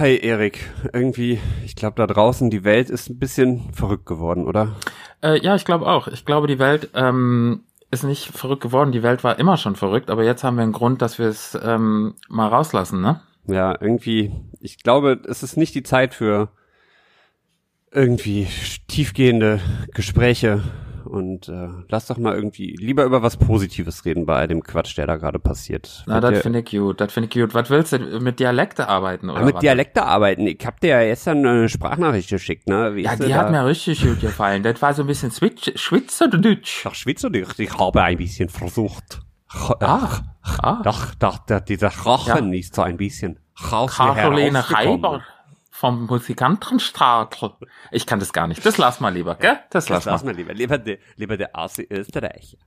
Hi Erik, irgendwie, ich glaube da draußen, die Welt ist ein bisschen verrückt geworden, oder? Äh, ja, ich glaube auch. Ich glaube, die Welt ähm, ist nicht verrückt geworden. Die Welt war immer schon verrückt, aber jetzt haben wir einen Grund, dass wir es ähm, mal rauslassen, ne? Ja, irgendwie, ich glaube, es ist nicht die Zeit für irgendwie tiefgehende Gespräche und äh, lass doch mal irgendwie lieber über was Positives reden bei all dem Quatsch, der da gerade passiert. Na, das finde ich gut, das finde ich gut. Was willst du, mit Dialekte arbeiten oder Ah, mit was? Dialekte arbeiten. Ich hab dir ja gestern eine Sprachnachricht geschickt, ne? Wie Ja, die da? hat mir richtig gut gefallen. Das war so ein bisschen Schwitz Schweizerdeutsch. Doch, Schweizerdeutsch. Ich habe ein bisschen versucht. Ach, ah. Doch, doch, doch dieser Rachen ist so ein bisschen raus Caroline. Reiber vom Musikantenstadel. Ich kann das gar nicht. Das lass mal lieber, gell? Das Das lass mal. lass mal lieber. Lieber der, lieber der Asi Österreich.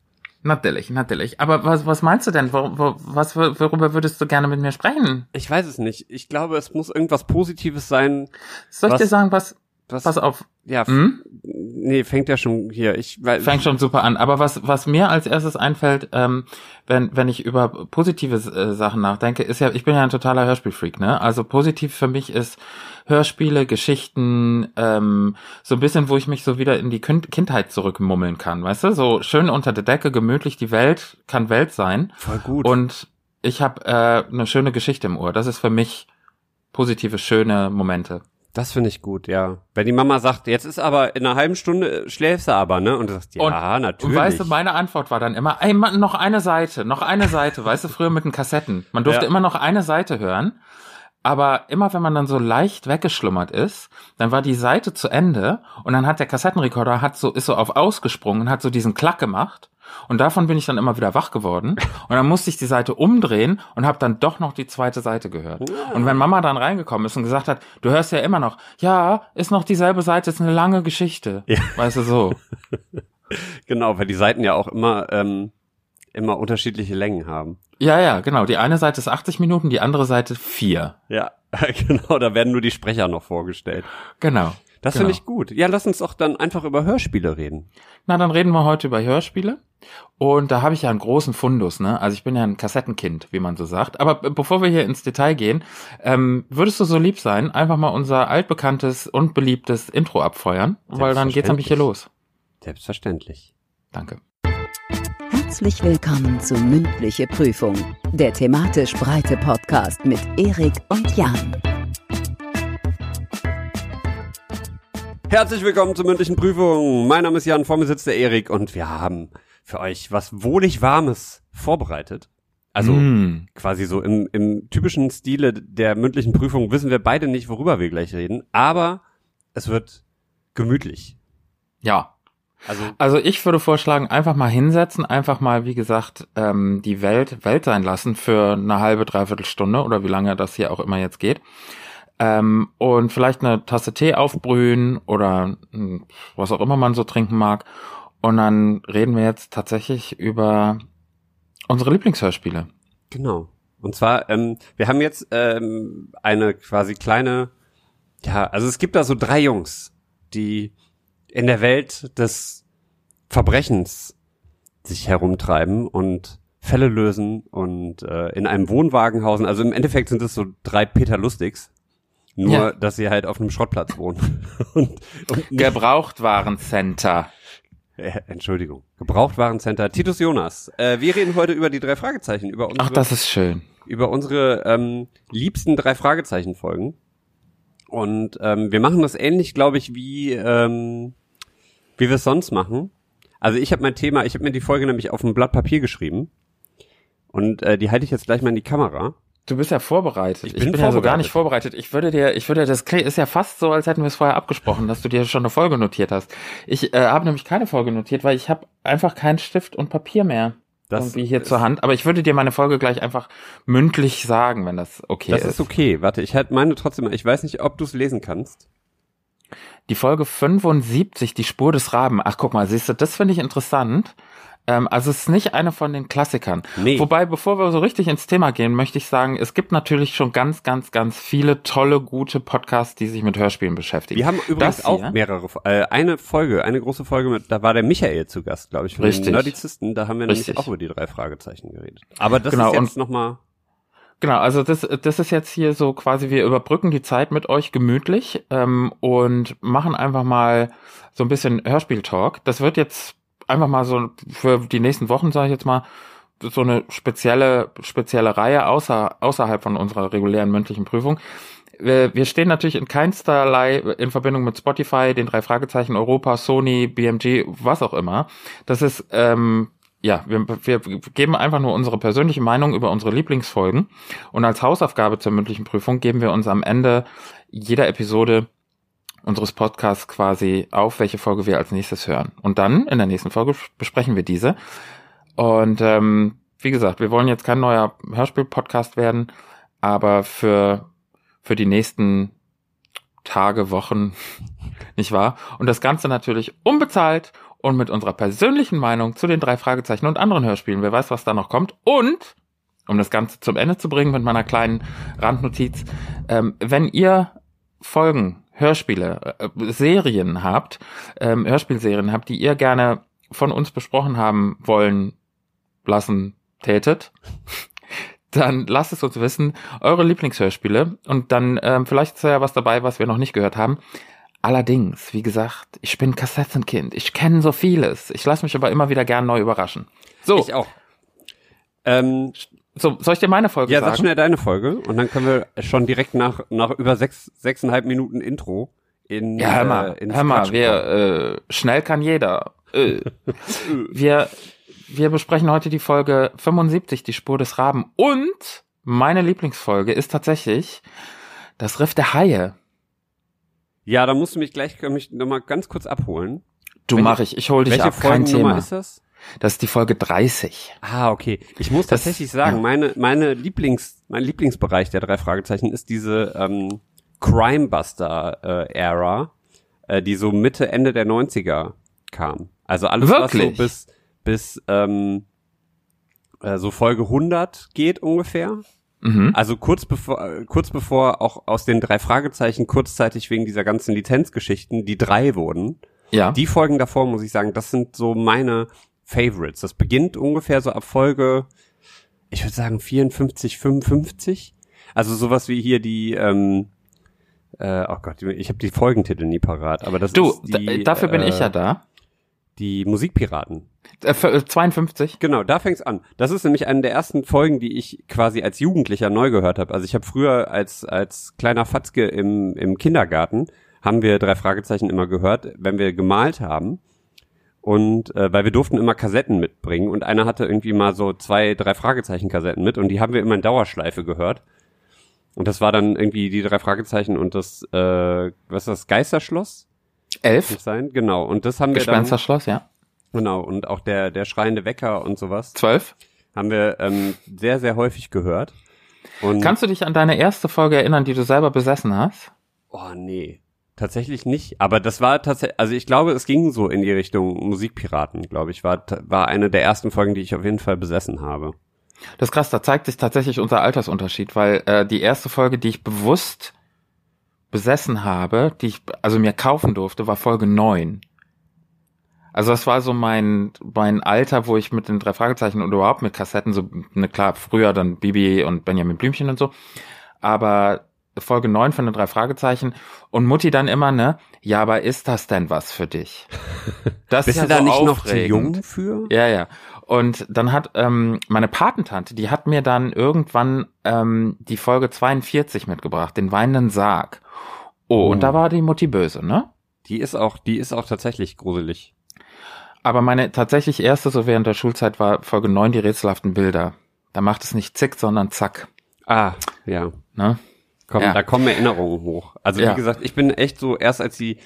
Natürlich, natürlich. Aber was, was meinst du denn? Wo, wo, was, worüber würdest du gerne mit mir sprechen? Ich weiß es nicht. Ich glaube, es muss irgendwas Positives sein. Soll ich dir sagen, was, Was, pass auf, ja, hm? nee, fängt ja schon hier. Ich, weil, fängt schon super an. Aber was, was mir als erstes einfällt, ähm, wenn, wenn ich über positive äh, Sachen nachdenke, ist ja, ich bin ja ein totaler Hörspielfreak, ne? Also positiv für mich ist Hörspiele, Geschichten, ähm, so ein bisschen, wo ich mich so wieder in die Kind Kindheit zurückmummeln kann, weißt du? So schön unter der Decke, gemütlich, die Welt kann Welt sein. voll gut. Und ich habe äh, eine schöne Geschichte im Ohr. Das ist für mich positive, schöne Momente. Das finde ich gut, ja. Wenn die Mama sagt, jetzt ist aber in einer halben Stunde äh, schläfst du aber, ne? Und du sagst, ja, Und- natürlich. Und weißt du, meine Antwort war dann immer, ey, Mann, noch eine Seite, noch eine Seite, weißt du, früher mit den Kassetten. Man durfte Ja. immer noch eine Seite hören, aber immer wenn man dann so leicht weggeschlummert ist, dann war die Seite zu Ende und dann hat der Kassettenrekorder hat so, ist so auf ausgesprungen und hat so diesen Klack gemacht. Und davon bin ich dann immer wieder wach geworden. Und dann musste ich die Seite umdrehen und habe dann doch noch die zweite Seite gehört. Und wenn Mama dann reingekommen ist und gesagt hat, du hörst ja immer noch, ja, ist noch dieselbe Seite, ist eine lange Geschichte. Ja. Weißt du so. Genau, weil die Seiten ja auch immer, ähm, immer unterschiedliche Längen haben. Ja, ja, genau. Die eine Seite ist 80 Minuten, die andere Seite vier. Ja, genau, da werden nur die Sprecher noch vorgestellt. Genau. Das Genau. finde ich gut. Ja, lass uns doch dann einfach über Hörspiele reden. Na, dann reden wir heute über Hörspiele. Und da habe ich ja einen großen Fundus, ne? Also ich bin ja ein Kassettenkind, wie man so sagt. Aber bevor wir hier ins Detail gehen, ähm, würdest du so lieb sein, einfach mal unser altbekanntes und beliebtes Intro abfeuern? Weil dann geht's nämlich hier los. Selbstverständlich. Danke. Herzlich willkommen zu Mündliche Prüfung, der thematisch breite Podcast mit Erik und Jan. Herzlich willkommen zur mündlichen Prüfung. Mein Name ist Jan, vor mir sitzt der Erik und wir haben für euch was wohlig Warmes vorbereitet. Also Mm. quasi so im, im typischen Stile der mündlichen Prüfung wissen wir beide nicht, worüber wir gleich reden, aber es wird gemütlich. Ja. Also Also ich würde vorschlagen, einfach mal hinsetzen, einfach mal, wie gesagt, ähm, die Welt Welt sein lassen für eine halbe, dreiviertel Stunde oder wie lange das hier auch immer jetzt geht. Ähm, und vielleicht eine Tasse Tee aufbrühen oder mh, was auch immer man so trinken mag. Und dann reden wir jetzt tatsächlich über unsere Lieblingshörspiele. Genau. Und zwar, ähm, wir haben jetzt ähm, eine quasi kleine, ja, also es gibt da so drei Jungs, die in der Welt des Verbrechens sich herumtreiben und Fälle lösen und äh, in einem Wohnwagen hausen. Also im Endeffekt sind es so drei Peter Lustigs, nur Ja. dass sie halt auf einem Schrottplatz wohnen. und, und Gebrauchtwarencenter. äh, Entschuldigung. Gebrauchtwarencenter. Titus Jonas. Äh, wir reden heute über die drei Fragezeichen, über unsere Ach, das ist schön. über unsere ähm, liebsten drei Fragezeichen Folgen. Und ähm, wir machen das ähnlich, glaube ich, wie ähm, wie wir es sonst machen. Also ich habe mein Thema, ich habe mir die Folge nämlich auf ein Blatt Papier geschrieben und äh, die halte ich jetzt gleich mal in die Kamera. Du bist ja vorbereitet. Ich Ich bin bin, ja so gar nicht vorbereitet. Ich würde dir, ich würde, das ist ja fast so, als hätten wir es vorher abgesprochen, dass du dir schon eine Folge notiert hast. Ich äh, habe nämlich keine Folge notiert, weil ich habe einfach keinen Stift und Papier mehr Das irgendwie hier zur Hand. Aber ich würde dir meine Folge gleich einfach mündlich sagen, wenn das okay Das ist. ist okay. Warte, ich halt meine trotzdem. Ich weiß nicht, ob du es lesen kannst. Die Folge 75, die Spur des Raben. Ach, guck mal, siehst du, das finde ich interessant. Ähm, also es ist nicht eine von den Klassikern. Nee. Wobei, bevor wir so richtig ins Thema gehen, möchte ich sagen, es gibt natürlich schon ganz, ganz, ganz viele tolle, gute Podcasts, die sich mit Hörspielen beschäftigen. Wir haben übrigens Das auch hier? mehrere, äh, eine Folge, eine große Folge mit, da war der Michael zu Gast, glaube ich, von Richtig. den Nerdizisten. Da haben wir Richtig. nämlich auch über die drei Fragezeichen geredet. Aber das Genau, ist jetzt nochmal Genau, also das, das ist jetzt hier so quasi, wir überbrücken die Zeit mit euch gemütlich ähm, und machen einfach mal so ein bisschen Hörspiel-Talk. Das wird jetzt einfach mal so für die nächsten Wochen, sage ich jetzt mal, so eine spezielle, spezielle Reihe außer, außerhalb von unserer regulären mündlichen Prüfung. Wir, wir stehen natürlich in keinsterlei in Verbindung mit Spotify, den drei Fragezeichen Europa, Sony, BMG, was auch immer. Das ist, ähm, ja, wir, wir geben einfach nur unsere persönliche Meinung über unsere Lieblingsfolgen. Und als Hausaufgabe zur mündlichen Prüfung geben wir uns am Ende jeder Episode unseres Podcasts quasi auf, welche Folge wir als nächstes hören. Und dann in der nächsten Folge besprechen wir diese. Und ähm, wie gesagt, wir wollen jetzt kein neuer Hörspiel-Podcast werden, aber für, für die nächsten Tage, Wochen, nicht wahr? Und das Ganze natürlich unbezahlt und mit unserer persönlichen Meinung zu den drei Fragezeichen und anderen Hörspielen. Wer weiß, was da noch kommt. Und, um das Ganze zum Ende zu bringen mit meiner kleinen Randnotiz, ähm, wenn ihr Folgen, Hörspiele, äh, Serien habt, ähm, Hörspielserien habt, die ihr gerne von uns besprochen haben wollen, lassen tätet, dann lasst es uns wissen, eure Lieblingshörspiele und dann ähm, vielleicht ist ja was dabei, was wir noch nicht gehört haben. Allerdings, wie gesagt, ich bin Kassettenkind, ich kenne so vieles, ich lasse mich aber immer wieder gern neu überraschen. So. Ich auch. Ähm, so, soll ich dir meine Folge ja, sagen? sag schnell deine Folge und dann können wir schon direkt nach, nach über sechs, sechseinhalb Minuten Intro in, Ja, hör mal, äh, hör mal, wir, äh, schnell kann jeder. Äh. wir, wir besprechen heute die Folge 75, die Spur des Raben. Und meine Lieblingsfolge ist tatsächlich das Riff der Haie. Ja, da musst du mich gleich mich noch mal ganz kurz abholen. Du Welche- mach ich, ich hol dich Welche ab, kein Thema. ist das? Das ist die Folge 30. Ah, okay. Ich muss Das- tatsächlich sagen, ja. meine, meine Lieblings, mein Lieblingsbereich der drei Fragezeichen ist diese ähm, Crimebuster-Ära, äh, die so Mitte, Ende der 90er kam. Also alles, was so Wirklich? bis, bis ähm, äh, so Folge 100 geht ungefähr. Mhm. Also kurz bevor, äh, kurz bevor auch aus den drei Fragezeichen kurzzeitig wegen dieser ganzen Lizenzgeschichten die drei wurden. Ja. Die Folgen davor, muss ich sagen, das sind so meine Favorites. Das beginnt ungefähr so ab Folge, ich würde sagen 54, 55. Also sowas wie hier die, ähm, äh, oh Gott, ich habe die Folgentitel nie parat, aber das du, ist die, dafür bin äh, ich ja da. Die Musikpiraten. Äh, f- äh, 52. Genau, da fängt's an. Das ist nämlich eine der ersten Folgen, die ich quasi als Jugendlicher neu gehört habe. Also ich habe früher als als kleiner Fatzke im im Kindergarten haben wir drei Fragezeichen immer gehört, wenn wir gemalt haben. Und äh, weil wir durften immer Kassetten mitbringen und einer hatte irgendwie mal so zwei, drei Fragezeichen Kassetten mit und die haben wir immer in Dauerschleife gehört. Und das war dann irgendwie die drei Fragezeichen und das, äh, was ist das, Geisterschloss? Elf. sein? Genau. Und das haben wir dann, Gespensterschloss, ja. genau, und auch der, der schreiende Wecker und sowas Zwölf. haben wir ähm, sehr, sehr häufig gehört. Und Kannst du dich an deine erste Folge erinnern, die du selber besessen hast? oh nee, tatsächlich nicht. Aber das war tatsächlich, also ich glaube, es ging so in die Richtung Musikpiraten, glaube ich, war war eine der ersten Folgen, die ich auf jeden Fall besessen habe. Das ist krass, da zeigt sich tatsächlich unser Altersunterschied, weil äh, die erste Folge, die ich bewusst besessen habe, die ich also mir kaufen durfte, war Folge 9. Also das war so mein mein Alter, wo ich mit den drei Fragezeichen und überhaupt mit Kassetten so ne klar früher dann Bibi und Benjamin Blümchen und so, aber Folge 9 von den drei Fragezeichen und Mutti dann immer ne, ja, aber ist das denn was für dich? Das Bist ist du ja da so nicht noch zu aufregend. jung für? Ja, ja. Und dann hat ähm, meine Patentante, die hat mir dann irgendwann ähm, die Folge 42 mitgebracht, den weinenden Sarg. Oh, Oh. und da war die Mutti böse, ne? Die ist auch, die ist auch tatsächlich gruselig. Aber meine tatsächlich erste, so während der Schulzeit, war Folge 9, die rätselhaften Bilder. Da macht es nicht zick, sondern zack. Ah, ja. Ne? Komm, Ja. Da kommen Erinnerungen hoch. Also Ja. wie gesagt, ich bin echt so, erst als sie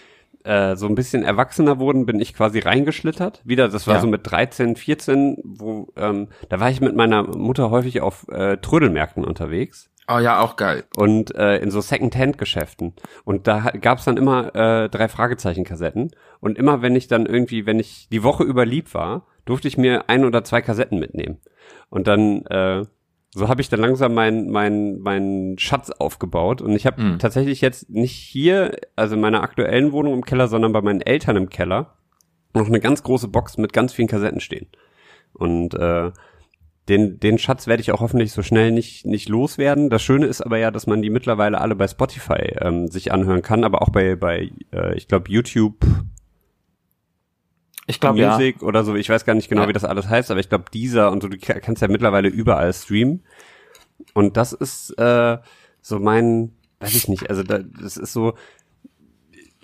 äh, so ein bisschen erwachsener wurden, bin ich quasi reingeschlittert. Wieder, das war Ja. so mit 13, 14, wo, ähm, da war ich mit meiner Mutter häufig auf äh, Trödelmärkten unterwegs. Oh ja, auch geil. und äh, in so Second-Hand-Geschäften. Und da gab's dann immer äh, drei Fragezeichen-Kassetten. Und immer wenn ich dann irgendwie, wenn ich die Woche über lieb war, durfte ich mir ein oder zwei Kassetten mitnehmen. Und dann, äh, so habe ich dann langsam meinen mein, mein Schatz aufgebaut. Und ich habe Mhm. tatsächlich jetzt nicht hier, also in meiner aktuellen Wohnung im Keller, sondern bei meinen Eltern im Keller, noch eine ganz große Box mit ganz vielen Kassetten stehen. Und äh, den, den Schatz werde ich auch hoffentlich so schnell nicht, nicht loswerden. Das Schöne ist aber ja, dass man die mittlerweile alle bei Spotify ähm, sich anhören kann, aber auch bei, bei äh, ich glaube, YouTube Ich glaube ja. Music oder so. Ich weiß gar nicht genau, Ja. wie das alles heißt, aber ich glaube, dieser und so, du ka- kannst ja mittlerweile überall streamen. Und das ist äh, so mein, weiß ich nicht, also da, das ist so,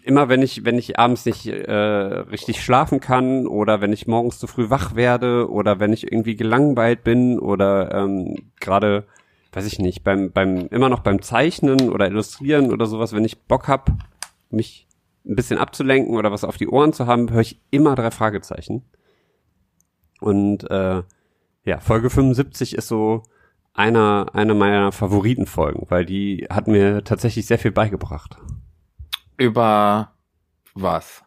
immer wenn ich, wenn ich abends nicht äh, richtig schlafen kann oder wenn ich morgens zu früh wach werde oder wenn ich irgendwie gelangweilt bin oder ähm, gerade, weiß ich nicht, beim, beim, immer noch beim Zeichnen oder Illustrieren oder sowas, wenn ich Bock hab, mich ein bisschen abzulenken oder was auf die Ohren zu haben, höre ich immer drei Fragezeichen. Und äh, ja, Folge 75 ist so einer, einer meiner Favoritenfolgen, weil die hat mir tatsächlich sehr viel beigebracht. Über was?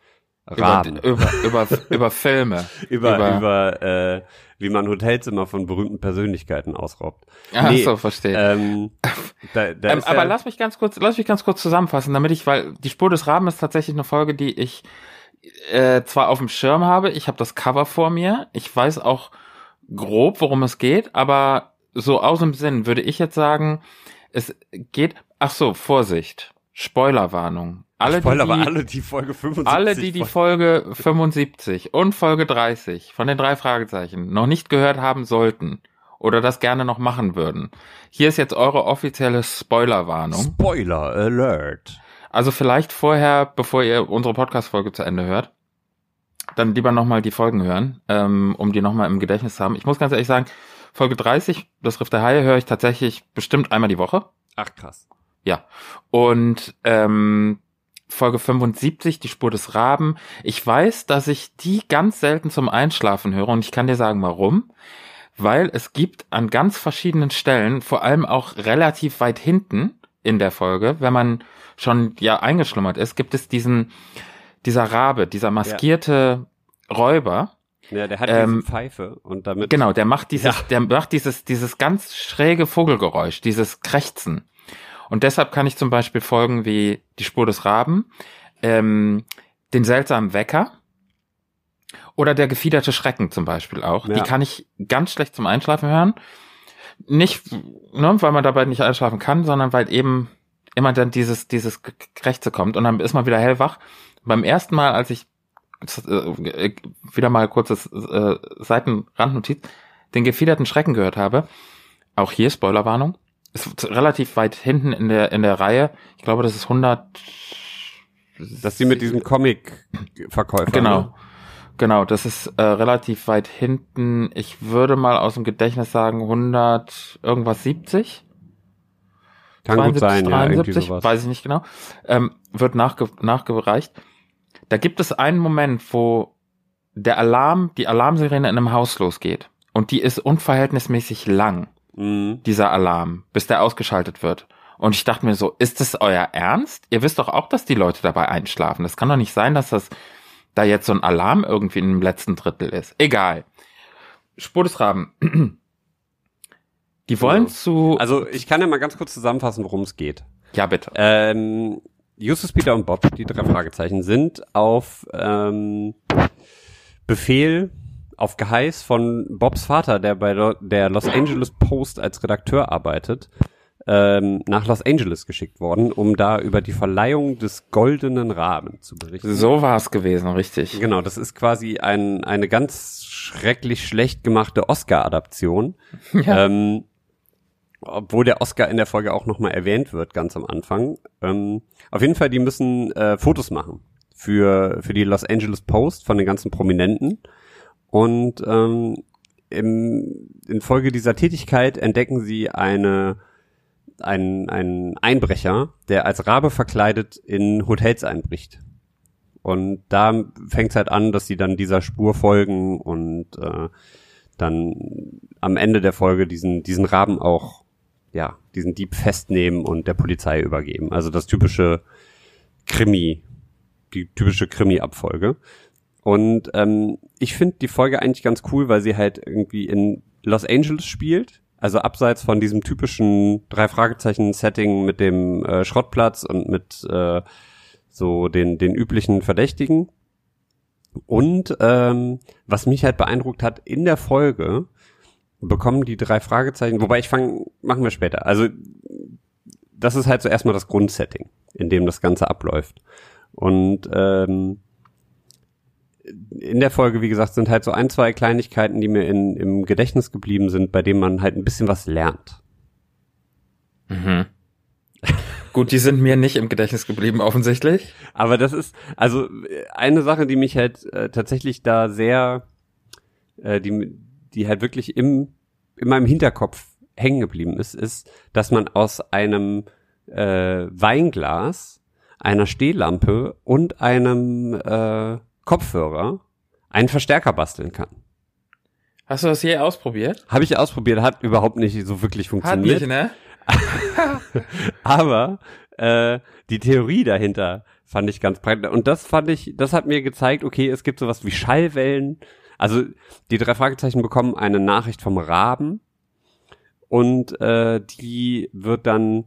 Raben. Über, über, über, über Filme. über, über, äh, wie man Hotelzimmer von berühmten Persönlichkeiten ausraubt. Ach Nee, so, verstehe. Ähm, da, da Ähm, aber ja, lass mich ganz kurz, lass mich ganz kurz zusammenfassen, damit ich, weil die Spur des Raben ist tatsächlich eine Folge, die ich äh, zwar auf dem Schirm habe, ich habe das Cover vor mir, ich weiß auch grob, worum es geht, aber so aus dem Sinn würde ich jetzt sagen, es geht, ach so, Vorsicht, Spoilerwarnung. Alle, Spoiler, die, aber alle die Folge 75. alle, die die Folge 75 und Folge 30 von den drei Fragezeichen noch nicht gehört haben sollten oder das gerne noch machen würden. Hier ist jetzt eure offizielle Spoilerwarnung. Spoiler Alert. Also vielleicht vorher, bevor ihr unsere Podcast-Folge zu Ende hört, dann lieber nochmal die Folgen hören, ähm, um die nochmal im Gedächtnis zu haben. Ich muss ganz ehrlich sagen, Folge 30, das Riff der Haie, höre ich tatsächlich bestimmt einmal die Woche. Ach krass. Ja. Und ähm, Folge 75, die Spur des Raben. Ich weiß, dass ich die ganz selten zum Einschlafen höre und ich kann dir sagen, warum. Weil es gibt an ganz verschiedenen Stellen, vor allem auch relativ weit hinten in der Folge, wenn man schon ja eingeschlummert ist, gibt es diesen, dieser Rabe, dieser maskierte Räuber, Ja, der hat Ähm, diese Pfeife und damit. Genau, der macht dieses, Ja. der macht dieses, dieses ganz schräge Vogelgeräusch, dieses Krächzen. Und deshalb kann ich zum Beispiel Folgen wie Die Spur des Raben, ähm, den seltsamen Wecker oder der gefiederte Schrecken zum Beispiel auch. Ja. Die kann ich ganz schlecht zum Einschlafen hören. Nicht, ne, weil man dabei nicht einschlafen kann, sondern weil eben immer dann dieses, dieses Krächze kommt und dann ist man wieder hellwach. Beim ersten Mal, als ich äh, wieder mal kurzes äh, Seitenrandnotiz, den gefiederten Schrecken gehört habe, auch hier Spoilerwarnung, ist relativ weit hinten in der in der Reihe. Ich glaube, das ist 100 Dass sie mit diesem Comic-Verkäufer. Genau. Ne? Genau, das ist äh, relativ weit hinten. Ich würde mal aus dem Gedächtnis sagen 100 irgendwas 70. Kann gut 72, sein, ja, irgendwie 73, sowas. weiß ich nicht genau, ähm, wird nachge nachgereicht. Da gibt es einen Moment, wo der Alarm, die Alarmsirene in einem Haus losgeht. Und die ist unverhältnismäßig lang, Mhm. dieser Alarm, bis der ausgeschaltet wird. Und ich dachte mir so, ist das euer Ernst? Ihr wisst doch auch, dass die Leute dabei einschlafen. Das kann doch nicht sein, dass das da jetzt so ein Alarm irgendwie im letzten Drittel ist. Egal. Spur des Raben. Die wollen Genau. zu. Also ich kann ja mal ganz kurz zusammenfassen, worum es geht. ja, bitte. Ähm, Justus, Peter und Bob, die drei Fragezeichen, sind auf ähm, Befehl, auf Geheiß von Bobs Vater, der bei Lo- der Los Angeles Post als Redakteur arbeitet, ähm, nach Los Angeles geschickt worden, um da über die Verleihung des Goldenen Raben zu berichten. So war es gewesen, richtig. Genau, das ist quasi ein, eine ganz schrecklich schlecht gemachte Oscar-Adaption. Ja. Ähm, obwohl der Oscar in der Folge auch nochmal erwähnt wird, ganz am Anfang. Ähm, auf jeden Fall, die müssen äh, Fotos machen für, für die Los Angeles Post von den ganzen Prominenten. Und ähm, im, in Folge dieser Tätigkeit entdecken sie eine, einen, einen Einbrecher, der als Rabe verkleidet in Hotels einbricht. Und da fängt es halt an, dass sie dann dieser Spur folgen und äh, dann am Ende der Folge diesen, diesen Raben auch, ja, diesen Dieb festnehmen und der Polizei übergeben. Also das typische Krimi, die typische Krimi-Abfolge. Und ähm, ich finde die Folge eigentlich ganz cool, weil sie halt irgendwie in Los Angeles spielt. Also abseits von diesem typischen drei Fragezeichen Setting mit dem äh, Schrottplatz und mit äh, so den den üblichen Verdächtigen. Und ähm, was mich halt beeindruckt hat in der Folge bekommen die drei Fragezeichen, wobei ich fange, machen wir später. Also das ist halt so erstmal das Grundsetting, in dem das Ganze abläuft. Und ähm, in der Folge, wie gesagt, sind halt so ein, zwei Kleinigkeiten, die mir in, im Gedächtnis geblieben sind, bei denen man halt ein bisschen was lernt. Mhm. Gut, die sind mir nicht im Gedächtnis geblieben, offensichtlich. Aber das ist, also eine Sache, die mich halt äh, tatsächlich da sehr, äh, die, die halt wirklich im, in meinem Hinterkopf hängen geblieben ist, ist, dass man aus einem äh, Weinglas, einer Stehlampe und einem äh, Kopfhörer einen Verstärker basteln kann. Hast du das je ausprobiert? Habe ich ausprobiert, hat überhaupt nicht so wirklich funktioniert. Hat nicht, ne? Aber äh, die Theorie dahinter fand ich ganz praktisch. Und das fand ich, das hat mir gezeigt, okay, es gibt sowas wie Schallwellen. Also die drei Fragezeichen bekommen eine Nachricht vom Raben und äh, die wird dann,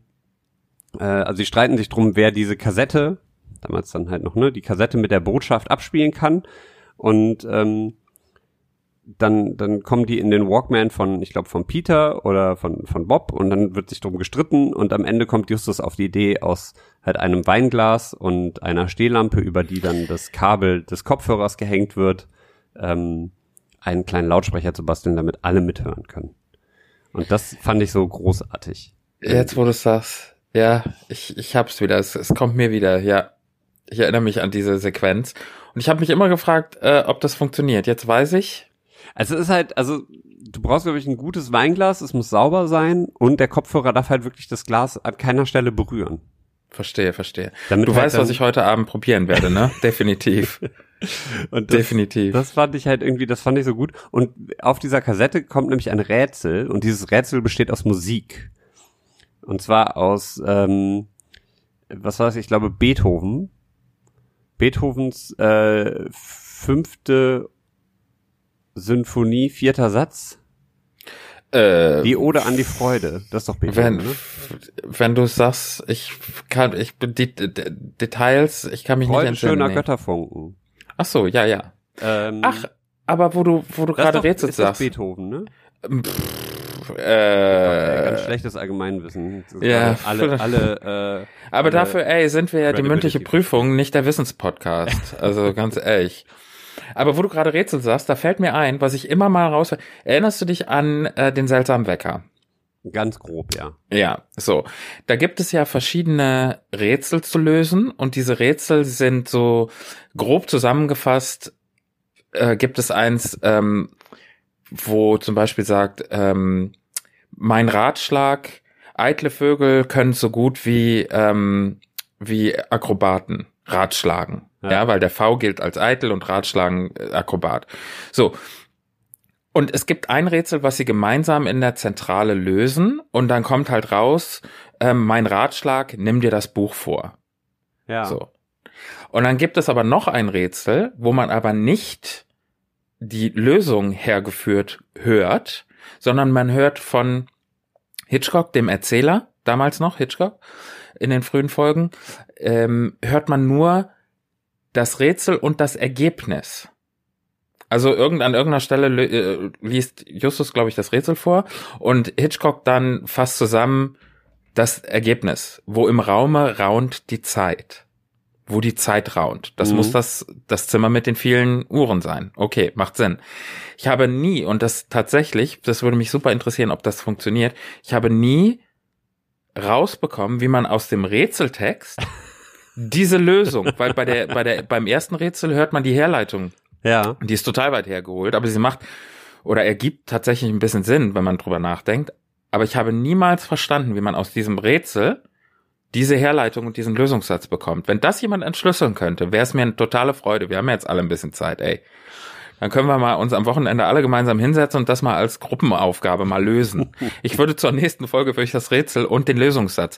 äh, also sie streiten sich drum, wer diese Kassette, damals dann halt noch, ne, die Kassette mit der Botschaft abspielen kann. Und ähm, dann, dann kommen die in den Walkman von, ich glaube, von Peter oder von, von Bob und dann wird sich drum gestritten und am Ende kommt Justus auf die Idee, aus halt einem Weinglas und einer Stehlampe, über die dann das Kabel des Kopfhörers gehängt wird, ähm, einen kleinen Lautsprecher zu basteln, damit alle mithören können. Und das fand ich so großartig. Jetzt, wo du sagst, ja, ich, ich hab's wieder, es, es kommt mir wieder, ja. Ich erinnere mich an diese Sequenz. Und ich habe mich immer gefragt, äh, ob das funktioniert. Jetzt weiß ich, also es ist halt, also du brauchst, glaube ich, ein gutes Weinglas, es muss sauber sein und der Kopfhörer darf halt wirklich das Glas an keiner Stelle berühren. Verstehe, verstehe. Damit du halt weißt, was ich heute Abend probieren werde, ne? Definitiv. Und das, Definitiv. Das fand ich halt irgendwie, das fand ich so gut. Und auf dieser Kassette kommt nämlich ein Rätsel und dieses Rätsel besteht aus Musik. Und zwar aus, ähm, was war das? Ich glaube Beethoven. Beethovens äh, fünfte Symphonie, vierter Satz. Äh, Die Ode an die Freude. Das ist doch Beethoven, wenn, ne? wenn du sagst, ich kann, ich, die, die Details, ich kann mich Freude nicht schöner entsinnen. nee. Götterfunken. Ach so, ja, ja. Ähm, Ach, aber wo du, wo du ist gerade doch- Rätsel ist das sagst. Beethoven, ne? Pff, Äh, ganz schlechtes Allgemeinwissen. Ja, alle, alle, äh, aber alle dafür, ey, sind wir ja die mündliche Prüfung, nicht der Wissenspodcast. Also ganz ehrlich. Aber wo du gerade Rätsel sagst, da fällt mir ein, was ich immer mal raus. Erinnerst du dich an äh, den seltsamen Wecker? ganz grob, ja. Ja, so. Da gibt es ja verschiedene Rätsel zu lösen und diese Rätsel sind so grob zusammengefasst. Äh, gibt es eins, ähm, wo zum Beispiel sagt, ähm, mein Ratschlag, eitle Vögel können so gut wie, ähm, wie Akrobaten ratschlagen. Ja. Ja. weil der V gilt als eitel und ratschlagen äh, Akrobat. So. Und es gibt ein Rätsel, was sie gemeinsam in der Zentrale lösen und dann kommt halt raus, ähm, mein Ratschlag, nimm dir das Buch vor. Ja. So. Und dann gibt es aber noch ein Rätsel, wo man aber nicht die Lösung hergeführt hört, sondern man hört von Hitchcock, dem Erzähler, damals noch Hitchcock, in den frühen Folgen, ähm, hört man nur das Rätsel und das Ergebnis. Also irgend, an irgendeiner Stelle äh, liest Justus, glaube ich, das Rätsel vor und Hitchcock dann fasst zusammen das Ergebnis, wo im Raume raunt die Zeit. Wo die Zeit raunt. Das Mhm. muss das, das Zimmer mit den vielen Uhren sein. Okay, macht Sinn. Ich habe nie, und das tatsächlich, das würde mich super interessieren, ob das funktioniert, ich habe nie rausbekommen, wie man aus dem Rätseltext diese Lösung, weil bei der, bei der, beim ersten Rätsel hört man die Herleitung Ja. die ist total weit hergeholt, aber sie macht oder ergibt tatsächlich ein bisschen Sinn, wenn man drüber nachdenkt. Aber ich habe niemals verstanden, wie man aus diesem Rätsel diese Herleitung und diesen Lösungssatz bekommt. Wenn das jemand entschlüsseln könnte, wäre es mir eine totale Freude. Wir haben ja jetzt alle ein bisschen Zeit, ey. Dann können wir mal uns am Wochenende alle gemeinsam hinsetzen und das mal als Gruppenaufgabe mal lösen. Ich würde zur nächsten Folge für euch das Rätsel und den Lösungssatz.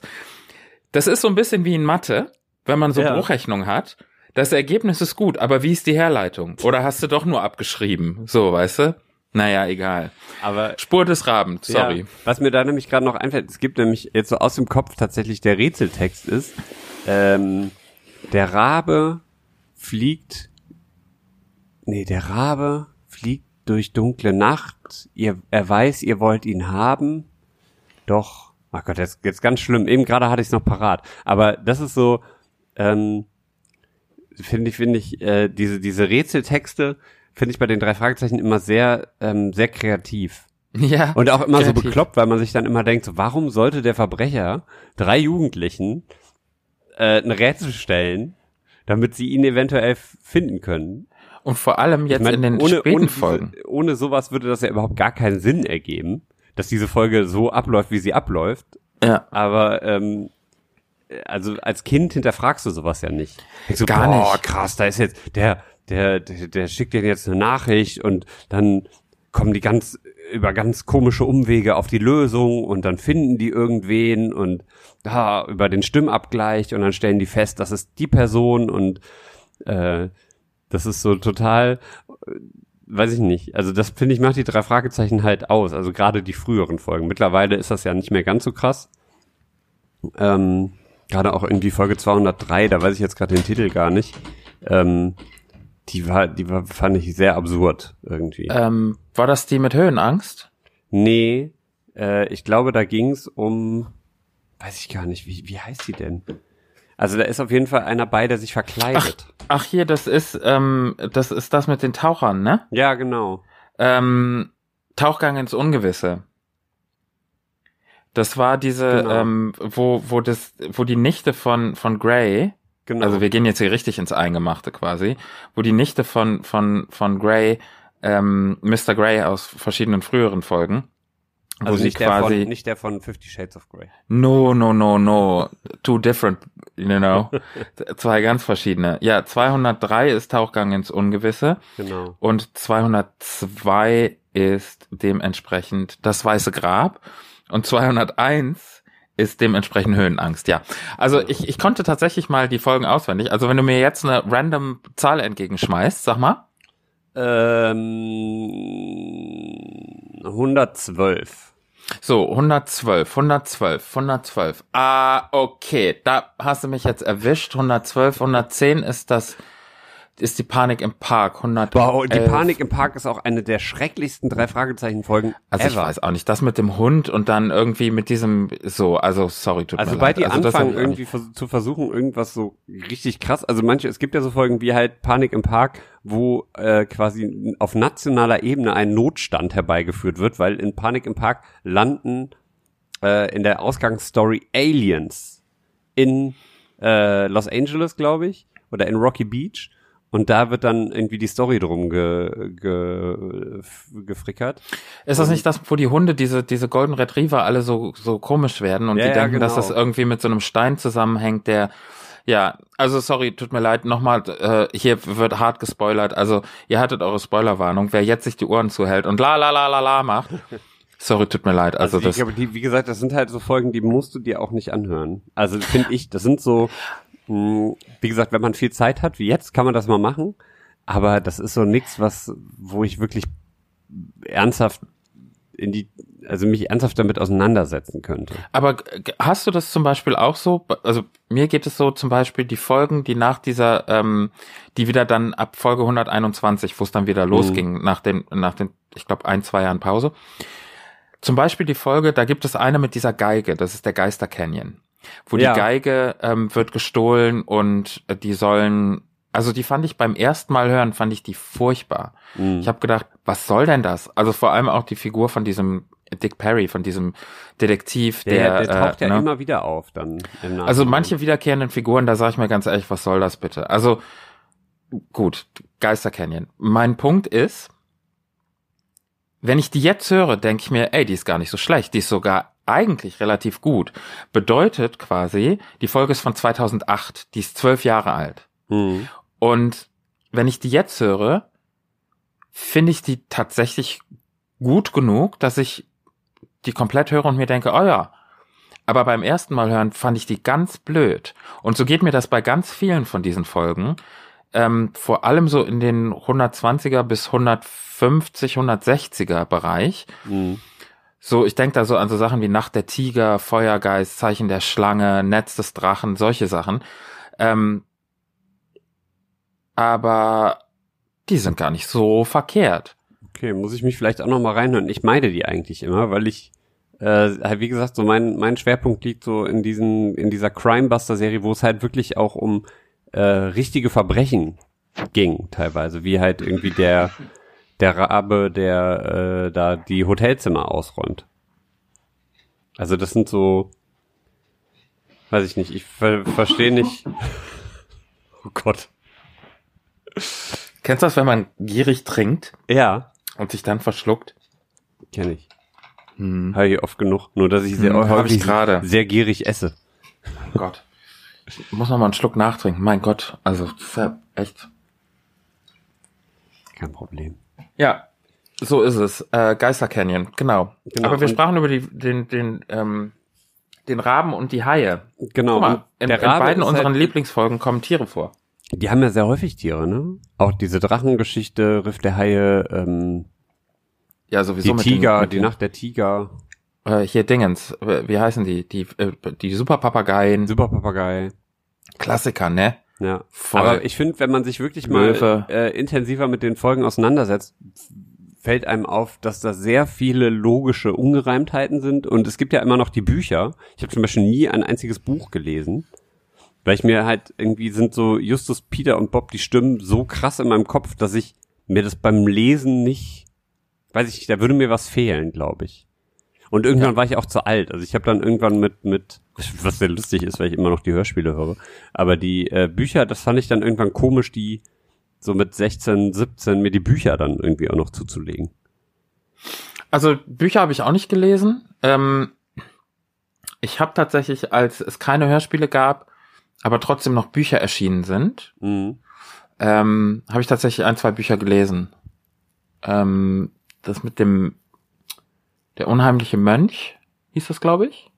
Das ist so ein bisschen wie in Mathe, wenn man so Ja. Bruchrechnung hat. Das Ergebnis ist gut, aber wie ist die Herleitung? Oder hast du doch nur abgeschrieben? So, weißt du? Naja, egal. Aber Spur des Raben, sorry. Ja, was mir da nämlich gerade noch einfällt, es gibt nämlich jetzt so aus dem Kopf tatsächlich der Rätseltext ist, ähm, der Rabe fliegt, nee, der Rabe fliegt durch dunkle Nacht. Ihr, er weiß, ihr wollt ihn haben. Doch, ach Gott, jetzt, jetzt ganz schlimm. Eben gerade hatte ich es noch parat. Aber das ist so, ähm, finde ich, finde ich, äh, diese, diese Rätseltexte finde ich bei den drei Fragezeichen immer sehr, ähm, sehr kreativ. Ja. Und auch immer kreativ. so bekloppt, weil man sich dann immer denkt, so, warum sollte der Verbrecher drei Jugendlichen äh, ein Rätsel stellen, damit sie ihn eventuell finden können? Und vor allem jetzt Ich mein, in den ohne, späten ohne, Folgen. Ohne sowas würde das ja überhaupt gar keinen Sinn ergeben, dass diese Folge so abläuft, wie sie abläuft. Ja. Aber ähm, also als Kind hinterfragst du sowas ja nicht. Denkst du, Gar boah, nicht. krass, da ist jetzt der, der, der, der schickt dir jetzt eine Nachricht und dann kommen die ganz über ganz komische Umwege auf die Lösung und dann finden die irgendwen und da über den Stimmabgleich und dann stellen die fest, das ist die Person und äh, das ist so total, äh, weiß ich nicht. Also das finde ich macht die drei Fragezeichen halt aus. Also gerade die früheren Folgen. Mittlerweile ist das ja nicht mehr ganz so krass. Ähm, gerade auch irgendwie Folge 203, da weiß ich jetzt gerade den Titel gar nicht. Ähm, die war, die war, fand ich sehr absurd irgendwie. Ähm, war das die mit Höhenangst? Nee, äh, ich glaube, da ging's um, weiß ich gar nicht, wie, wie heißt die denn? Also da ist auf jeden Fall einer bei, der sich verkleidet. Ach hier, das ist, ähm, das ist das mit den Tauchern, ne? Ja, genau. Ähm, Tauchgang ins Ungewisse. Das war diese, Genau. ähm, wo, wo das, wo die Nichte von, von Gray, Genau. also wir gehen jetzt hier richtig ins Eingemachte quasi, wo die Nichte von, von, von Gray, ähm, Mr. Gray aus verschiedenen früheren Folgen, wo also sie nicht der, quasi, von, nicht der von Fifty Shades of Grey. no, no, no, no, two different, you know, zwei ganz verschiedene. Ja, 203 ist Tauchgang ins Ungewisse. Genau. Und 202 ist dementsprechend das Weiße Grab. Und 201 ist dementsprechend Höhenangst, ja. Also ich, ich konnte tatsächlich mal die Folgen auswendig. Also wenn du mir jetzt eine random Zahl entgegenschmeißt, sag mal. Ähm, 112. So, 112, 112, 112. Ah, okay, da hast du mich jetzt erwischt. 112, 110 ist das, ist die Panik im Park. 100. Wow, die Panik im Park ist auch eine der schrecklichsten drei Fragezeichen Folgen Also ich ever. weiß auch nicht, das mit dem Hund und dann irgendwie mit diesem, so, also sorry, tut Also mir leid. die also das hab anfangen, ich irgendwie vers zu versuchen, irgendwas so richtig krass, also manche, es gibt ja so Folgen wie halt Panik im Park, wo äh, quasi auf nationaler Ebene ein Notstand herbeigeführt wird, weil in Panik im Park landen äh, in der Ausgangsstory Aliens in äh, Los Angeles, glaube ich, oder in Rocky Beach. Und da wird dann irgendwie die Story drum ge, ge, gefrickert. Ist das nicht das, wo die Hunde, diese, diese Golden Retriever alle so, so komisch werden und Ja, die ja, denken, dass genau. das irgendwie mit so einem Stein zusammenhängt, der, ja, also sorry, tut mir leid, nochmal, äh, hier wird hart gespoilert, also ihr hattet eure Spoilerwarnung, wer jetzt sich die Ohren zuhält und la la la la la macht, sorry, tut mir leid, also, Also, das, die, aber die, wie gesagt, das sind halt so Folgen, die musst du dir auch nicht anhören. Also finde ich, das sind so, wie gesagt, wenn man viel Zeit hat, wie jetzt, kann man das mal machen. Aber das ist so nix, was, wo ich wirklich ernsthaft in die, also mich ernsthaft damit auseinandersetzen könnte. Aber hast du das zum Beispiel auch so? Also mir geht es so zum Beispiel die Folgen, die nach dieser, ähm, die wieder dann ab Folge 121, wo es dann wieder losging, nach den, nach den, ich glaube, ein, zwei Jahren Pause. Zum Beispiel die Folge, da gibt es eine mit dieser Geige, das ist der Geister Canyon, wo Ja. die Geige ähm, wird gestohlen und äh, die sollen, also die fand ich beim ersten Mal hören, fand ich die furchtbar. Mhm. Ich habe gedacht, was soll denn das? Also vor allem auch die Figur von diesem Dick Perry, von diesem Detektiv, der, der, der taucht äh, ja ne? immer wieder auf dann. Im Also manche wiederkehrenden Figuren, da sage ich mir ganz ehrlich, was soll das bitte? Also gut, Geister Canyon. Mein Punkt ist, wenn ich die jetzt höre, denke ich mir, ey, die ist gar nicht so schlecht, die ist sogar eigentlich relativ gut. Bedeutet quasi, die Folge ist von 2008, die ist zwölf Jahre alt. Mhm. Und wenn ich die jetzt höre, finde ich die tatsächlich gut genug, dass ich die komplett höre und mir denke, oh ja. Aber beim ersten Mal hören fand ich die ganz blöd. Und so geht mir das bei ganz vielen von diesen Folgen. Ähm, vor allem so in den 120er bis 150, 160er Bereich. Mhm. So, ich denke da so an so Sachen wie Nacht der Tiger, Feuergeist, Zeichen der Schlange, Netz des Drachen, solche Sachen. Ähm, aber die sind gar nicht so verkehrt. Okay, muss ich mich vielleicht auch noch mal reinhören. Ich meide die eigentlich immer, weil ich äh, wie gesagt, so mein mein Schwerpunkt liegt so in diesen in dieser Crimebuster Serie, wo es halt wirklich auch um äh, richtige Verbrechen ging teilweise, wie halt irgendwie der der Rabe, der äh, da die Hotelzimmer ausräumt. Also das sind so weiß ich nicht, ich ver verstehe nicht. Oh Gott. Kennst du das, wenn man gierig trinkt Ja, und sich dann verschluckt? kenne ich. Hm. Habe ich oft genug, nur dass ich sehr Hm, häufig ich gerade. sehr gierig esse. Mein Gott. Ich muss noch mal einen Schluck nachtrinken. Mein Gott. Also, das ist ja echt. Kein Problem. Ja, so ist es. Äh, Geister Canyon, genau. Genau, Aber wir sprachen über die, den, den, ähm, den Raben und die Haie. Genau. Guck mal, in, der in beiden ist unseren halt, Lieblingsfolgen kommen Tiere vor. Die haben ja sehr häufig Tiere, ne? Auch diese Drachengeschichte, Riff der Haie, ähm, Ja, sowieso die mit Tiger, den, die Nacht der Tiger, Äh, hier Dingens, äh, wie heißen die? Die, äh, die Superpapageien. Superpapagei. Klassiker, ne? Ja. Voll. Aber ich finde, wenn man sich wirklich mal äh, intensiver mit den Folgen auseinandersetzt, fällt einem auf, dass da sehr viele logische Ungereimtheiten sind. Und es gibt ja immer noch die Bücher. Ich habe zum Beispiel nie ein einziges Buch gelesen. Weil ich mir halt irgendwie sind so Justus, Peter und Bob die Stimmen so krass in meinem Kopf, dass ich mir das beim Lesen nicht, weiß ich nicht, da würde mir was fehlen, glaube ich. Und irgendwann war ich auch zu alt. Also ich habe dann irgendwann mit, mit, was sehr lustig ist, weil ich immer noch die Hörspiele höre. Aber die äh, Bücher, das fand ich dann irgendwann komisch, die so mit 16, 17 mir die Bücher dann irgendwie auch noch zuzulegen. Also Bücher habe ich auch nicht gelesen. Ähm, ich habe tatsächlich, als es keine Hörspiele gab, aber trotzdem noch Bücher erschienen sind, Mhm. ähm, habe ich tatsächlich ein, zwei Bücher gelesen. Ähm, das mit dem der unheimliche Mönch hieß das, glaube ich.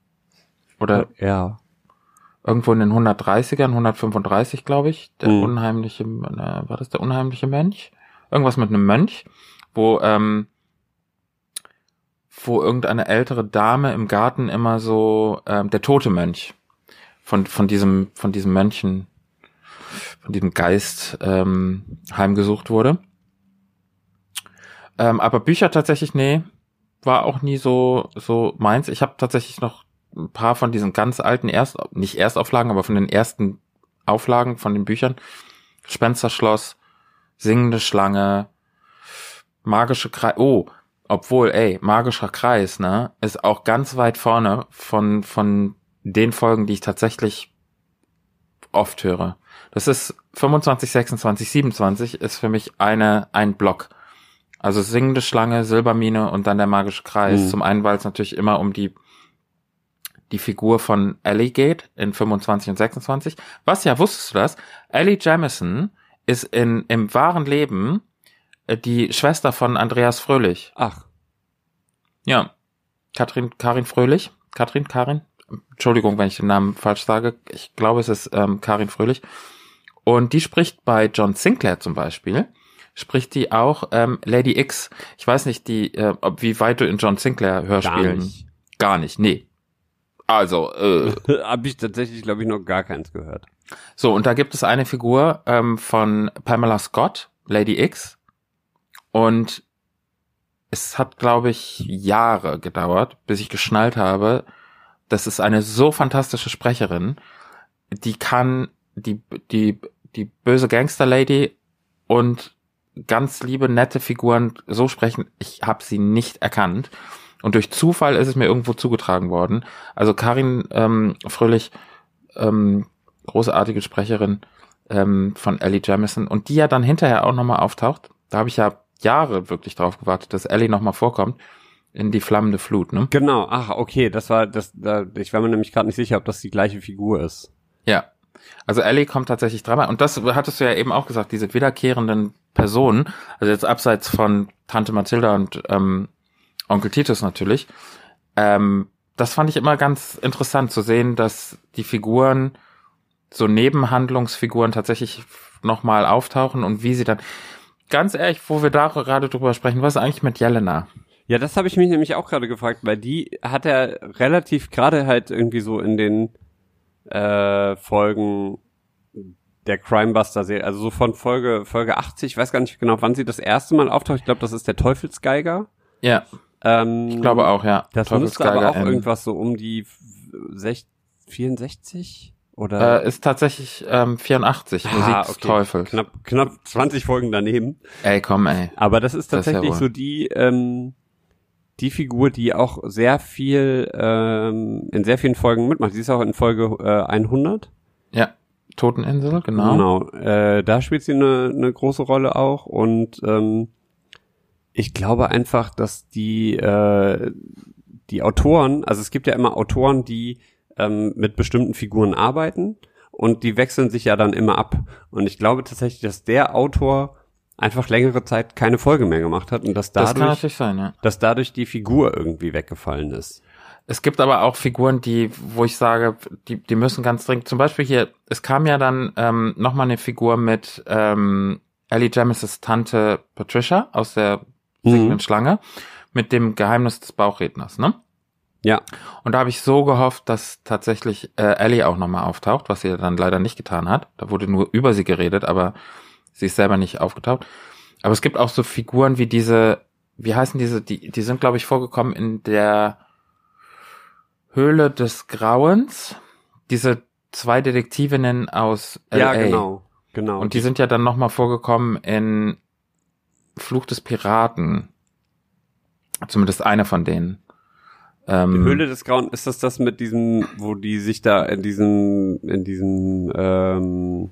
Oder Ja. irgendwo in den 130ern, 135, glaube ich. Der Mhm. unheimliche, äh, war das der unheimliche Mönch? Irgendwas mit einem Mönch, wo, ähm, wo irgendeine ältere Dame im Garten immer so, ähm, der tote Mönch von, von diesem, von diesem Mönchen, von diesem Geist, ähm, heimgesucht wurde. Ähm, aber Bücher tatsächlich, nee, war auch nie so, so meins. Ich habe tatsächlich noch ein paar von diesen ganz alten Erst, nicht Erstauflagen, aber von den ersten Auflagen von den Büchern. Spencerschloss, Singende Schlange, Magische Kreis, oh, obwohl, ey, Magischer Kreis, ne, ist auch ganz weit vorne von, von den Folgen, die ich tatsächlich oft höre. Das ist 25, 26, 27 ist für mich eine, ein Block. Also Singende Schlange, Silbermine und dann der Magische Kreis. Mhm. Zum einen, weil es natürlich immer um die die Figur von Ellie geht in 25 und 26. Was ja, wusstest du das? Ellie Jamison ist in, im wahren Leben äh, die Schwester von Andreas Fröhlich. Ach, Ja. Katrin, Karin Fröhlich. Katrin, Karin? Entschuldigung, wenn ich den Namen falsch sage. Ich glaube, es ist ähm, Karin Fröhlich. Und die spricht bei John Sinclair zum Beispiel, spricht die auch ähm, Lady X. Ich weiß nicht, die, äh, ob wie weit du in John Sinclair gar Hörspielen. nicht. Gar nicht, nee. Also, äh, Hab ich tatsächlich, glaube ich, noch gar keins gehört. So, und da gibt es eine Figur ähm, von Pamela Scott, Lady X. Und es hat, glaube ich, Jahre gedauert, bis ich geschnallt habe, das ist eine so fantastische Sprecherin, die kann die, die, die böse Gangster-Lady und ganz liebe, nette Figuren so sprechen, ich habe sie nicht erkannt. Und durch Zufall ist es mir irgendwo zugetragen worden. Also Karin ähm, Fröhlich, ähm, großartige Sprecherin ähm, von Ellie Jamison und die ja dann hinterher auch nochmal auftaucht. Da habe ich ja Jahre wirklich drauf gewartet, dass Ellie nochmal vorkommt in die flammende Flut, ne? Genau, ach, okay, das war, das, da, ich war mir nämlich gerade nicht sicher, ob das die gleiche Figur ist. Ja. Also Ellie kommt tatsächlich dreimal. Und das hattest du ja eben auch gesagt, diese wiederkehrenden Personen, also jetzt abseits von Tante Mathilda und ähm, Onkel Titus natürlich, ähm, das fand ich immer ganz interessant zu sehen, dass die Figuren, so Nebenhandlungsfiguren tatsächlich nochmal auftauchen und wie sie dann, ganz ehrlich, wo wir da gerade drüber sprechen, was ist eigentlich mit Jelena? Ja, das habe ich mich nämlich auch gerade gefragt, weil die hat er relativ gerade halt irgendwie so in den äh, Folgen der Crimebuster-Serie, also so von Folge, Folge 80, ich weiß gar nicht genau, wann sie das erste Mal auftaucht. Ich glaube, das ist der Teufelsgeiger. Ja, Ähm, ich glaube auch, ja. Das müsste aber auch in- irgendwas so um die 6, 64 oder Äh, ist tatsächlich ähm, 84, Musik Ah, des okay. Teufels. knapp, knapp 20 Folgen daneben. Ey, komm, ey. Aber das ist Das ist ja tatsächlich so die, ähm, die Figur, die auch sehr viel, ähm, in sehr vielen Folgen mitmacht. Sie ist auch in Folge äh, 100. Ja, Toteninsel, genau. Genau. Äh, da spielt sie eine, eine große Rolle auch und ähm, ich glaube einfach, dass die äh, die Autoren, also es gibt ja immer Autoren, die ähm, mit bestimmten Figuren arbeiten und die wechseln sich ja dann immer ab. Und ich glaube tatsächlich, dass der Autor einfach längere Zeit keine Folge mehr gemacht hat und dass Das kann dadurch, natürlich sein, ja. dass dadurch die Figur irgendwie weggefallen ist. Es gibt aber auch Figuren, die, wo ich sage, die, die müssen ganz dringend, zum Beispiel hier, es kam ja dann ähm, nochmal eine Figur mit ähm, Ellie Jamis' Tante Patricia aus der singenden Mhm. Schlange mit dem Geheimnis des Bauchredners, ne? Ja, Und da habe ich so gehofft, dass tatsächlich äh, Ellie auch nochmal auftaucht, was sie dann leider nicht getan hat. Da wurde nur über sie geredet, aber sie ist selber nicht aufgetaucht. Aber es gibt auch so Figuren wie diese, wie heißen diese, die, die sind, glaube ich, vorgekommen in der Höhle des Grauens. Diese zwei Detektivinnen aus LA. ja, genau, genau. Und die sind ja dann nochmal vorgekommen in Fluch des Piraten. Zumindest eine von denen. Ähm, Die Höhle des Grauen, ist das das mit diesem, wo die sich da in diesem, in diesem, ähm,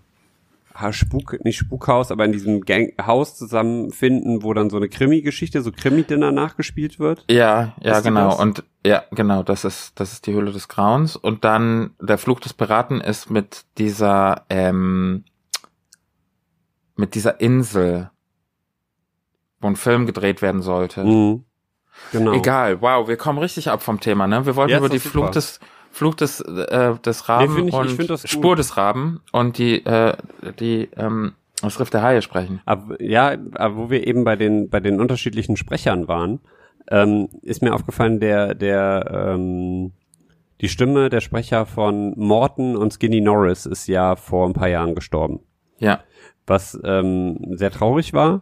Spuk, nicht Spukhaus, aber in diesem Gang Haus zusammenfinden, wo dann so eine Krimi-Geschichte, so Krimi-Dinner nachgespielt wird? Ja, ja, genau. das? Und ja, genau, das ist, das ist die Höhle des Grauens. Und dann der Fluch des Piraten ist mit dieser, ähm, mit dieser Insel, wo ein Film gedreht werden sollte. Mhm. Genau. Egal, wow, wir kommen richtig ab vom Thema, ne? Wir wollten Ja, über die super. Fluch des Fluch des äh, des Raben Nee, ich- ich und gut. Spur des Raben und die äh, die ähm, das Riff der Haie sprechen. Aber, ja, aber wo wir eben bei den, bei den unterschiedlichen Sprechern waren, ähm, ist mir aufgefallen, der, der, ähm, die Stimme der Sprecher von Morton und Skinny Norris ist ja vor ein paar Jahren gestorben. Ja, was ähm, sehr traurig war.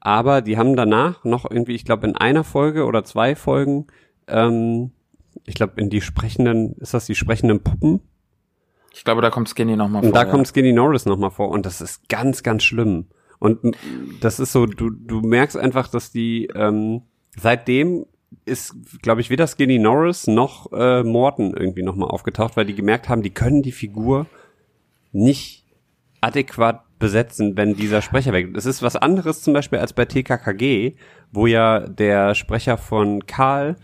Aber die haben danach noch irgendwie, ich glaube, in einer Folge oder zwei Folgen, ähm, ich glaube, in die sprechenden, ist das die sprechenden Puppen? ich glaube, da kommt Skinny noch mal vor. Und da ja. kommt Skinny Norris nochmal vor und das ist ganz, ganz schlimm. Und das ist so, du, du merkst einfach, dass die, ähm, seitdem ist, glaube ich, weder Skinny Norris noch äh, Morton irgendwie nochmal aufgetaucht, weil die gemerkt haben, die können die Figur nicht adäquat besetzen, wenn dieser Sprecher weg ist. Es ist was anderes zum Beispiel als bei TKKG, wo ja der Sprecher von Karl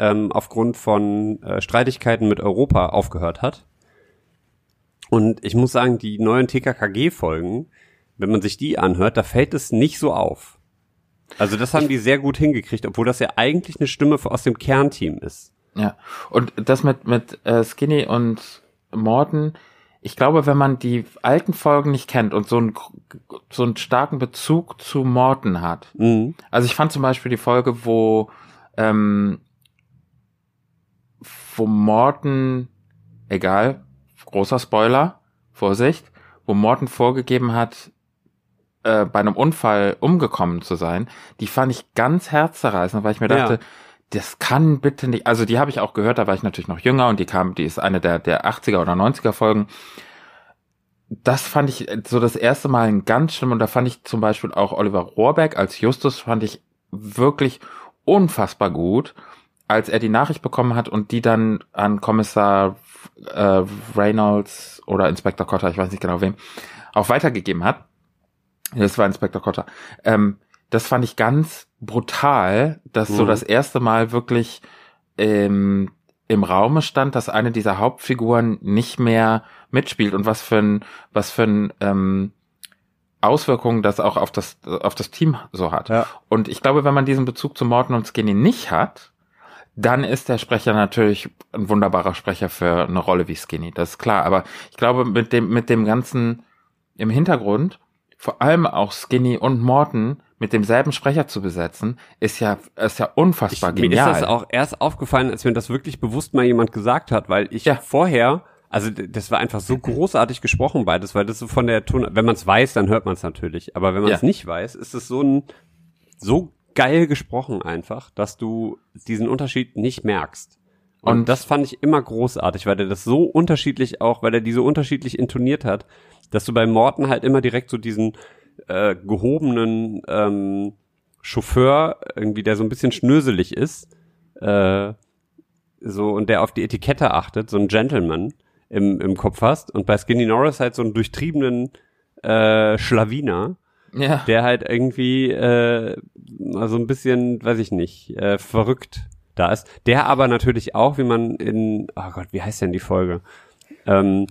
ähm, aufgrund von äh, Streitigkeiten mit Europa aufgehört hat. Und ich muss sagen, die neuen TKKG-Folgen, wenn man sich die anhört, da fällt es nicht so auf. Also das haben die sehr gut hingekriegt, obwohl das ja eigentlich eine Stimme aus dem Kernteam ist. Ja. Und das mit mit äh, Skinny und Morton, ich glaube, wenn man die alten Folgen nicht kennt und so einen so einen starken Bezug zu Morton hat. Mhm. Also ich fand zum Beispiel die Folge, wo ähm, wo Morton, egal, großer Spoiler, Vorsicht, wo Morton vorgegeben hat, äh, bei einem Unfall umgekommen zu sein, die fand ich ganz herzzerreißend, weil ich mir Ja. dachte, das kann bitte nicht, also die habe ich auch gehört, da war ich natürlich noch jünger und die kam, die ist eine der, der 80er oder 90er Folgen. Das fand ich so das erste Mal ganz schlimm und da fand ich zum Beispiel auch Oliver Rohrbeck als Justus fand ich wirklich unfassbar gut, als er die Nachricht bekommen hat und die dann an Kommissar äh, Reynolds oder Inspektor Cotter, ich weiß nicht genau wem, auch weitergegeben hat. Das war Inspektor Cotter. Ähm, das fand ich ganz brutal, dass so Mhm. das erste Mal wirklich ähm, im Raume stand, dass eine dieser Hauptfiguren nicht mehr mitspielt und was für ein, was für ein ähm, Auswirkungen das auch auf das, auf das Team so hat. Ja. Und ich glaube, wenn man diesen Bezug zu Morton und Skinny nicht hat, dann ist der Sprecher natürlich ein wunderbarer Sprecher für eine Rolle wie Skinny, das ist klar. Aber ich glaube, mit dem, mit dem ganzen im Hintergrund, vor allem auch Skinny und Morton mit demselben Sprecher zu besetzen, ist ja, ist ja unfassbar Ich, mir ist genial. das auch erst aufgefallen, als mir das wirklich bewusst mal jemand gesagt hat, weil ich Ja. vorher also das war einfach so großartig gesprochen beides, weil das so von der Ton, wenn man es weiß, dann hört man es natürlich, aber wenn man es Ja. nicht weiß, ist es so ein so geil gesprochen einfach, dass du diesen Unterschied nicht merkst. Und, Und- das fand ich immer großartig, weil der das so unterschiedlich auch, weil er die so unterschiedlich intoniert hat, dass du bei Morten halt immer direkt so diesen äh, gehobenen ähm, Chauffeur irgendwie, der so ein bisschen schnöselig ist, äh, so und der auf die Etikette achtet, so ein Gentleman im, im Kopf hast und bei Skinny Norris halt so einen durchtriebenen äh, Schlawiner, Ja. der halt irgendwie äh, so ein bisschen, weiß ich nicht, äh, verrückt da ist. Der aber natürlich auch, wie man in, oh Gott, wie heißt denn die Folge? Ähm,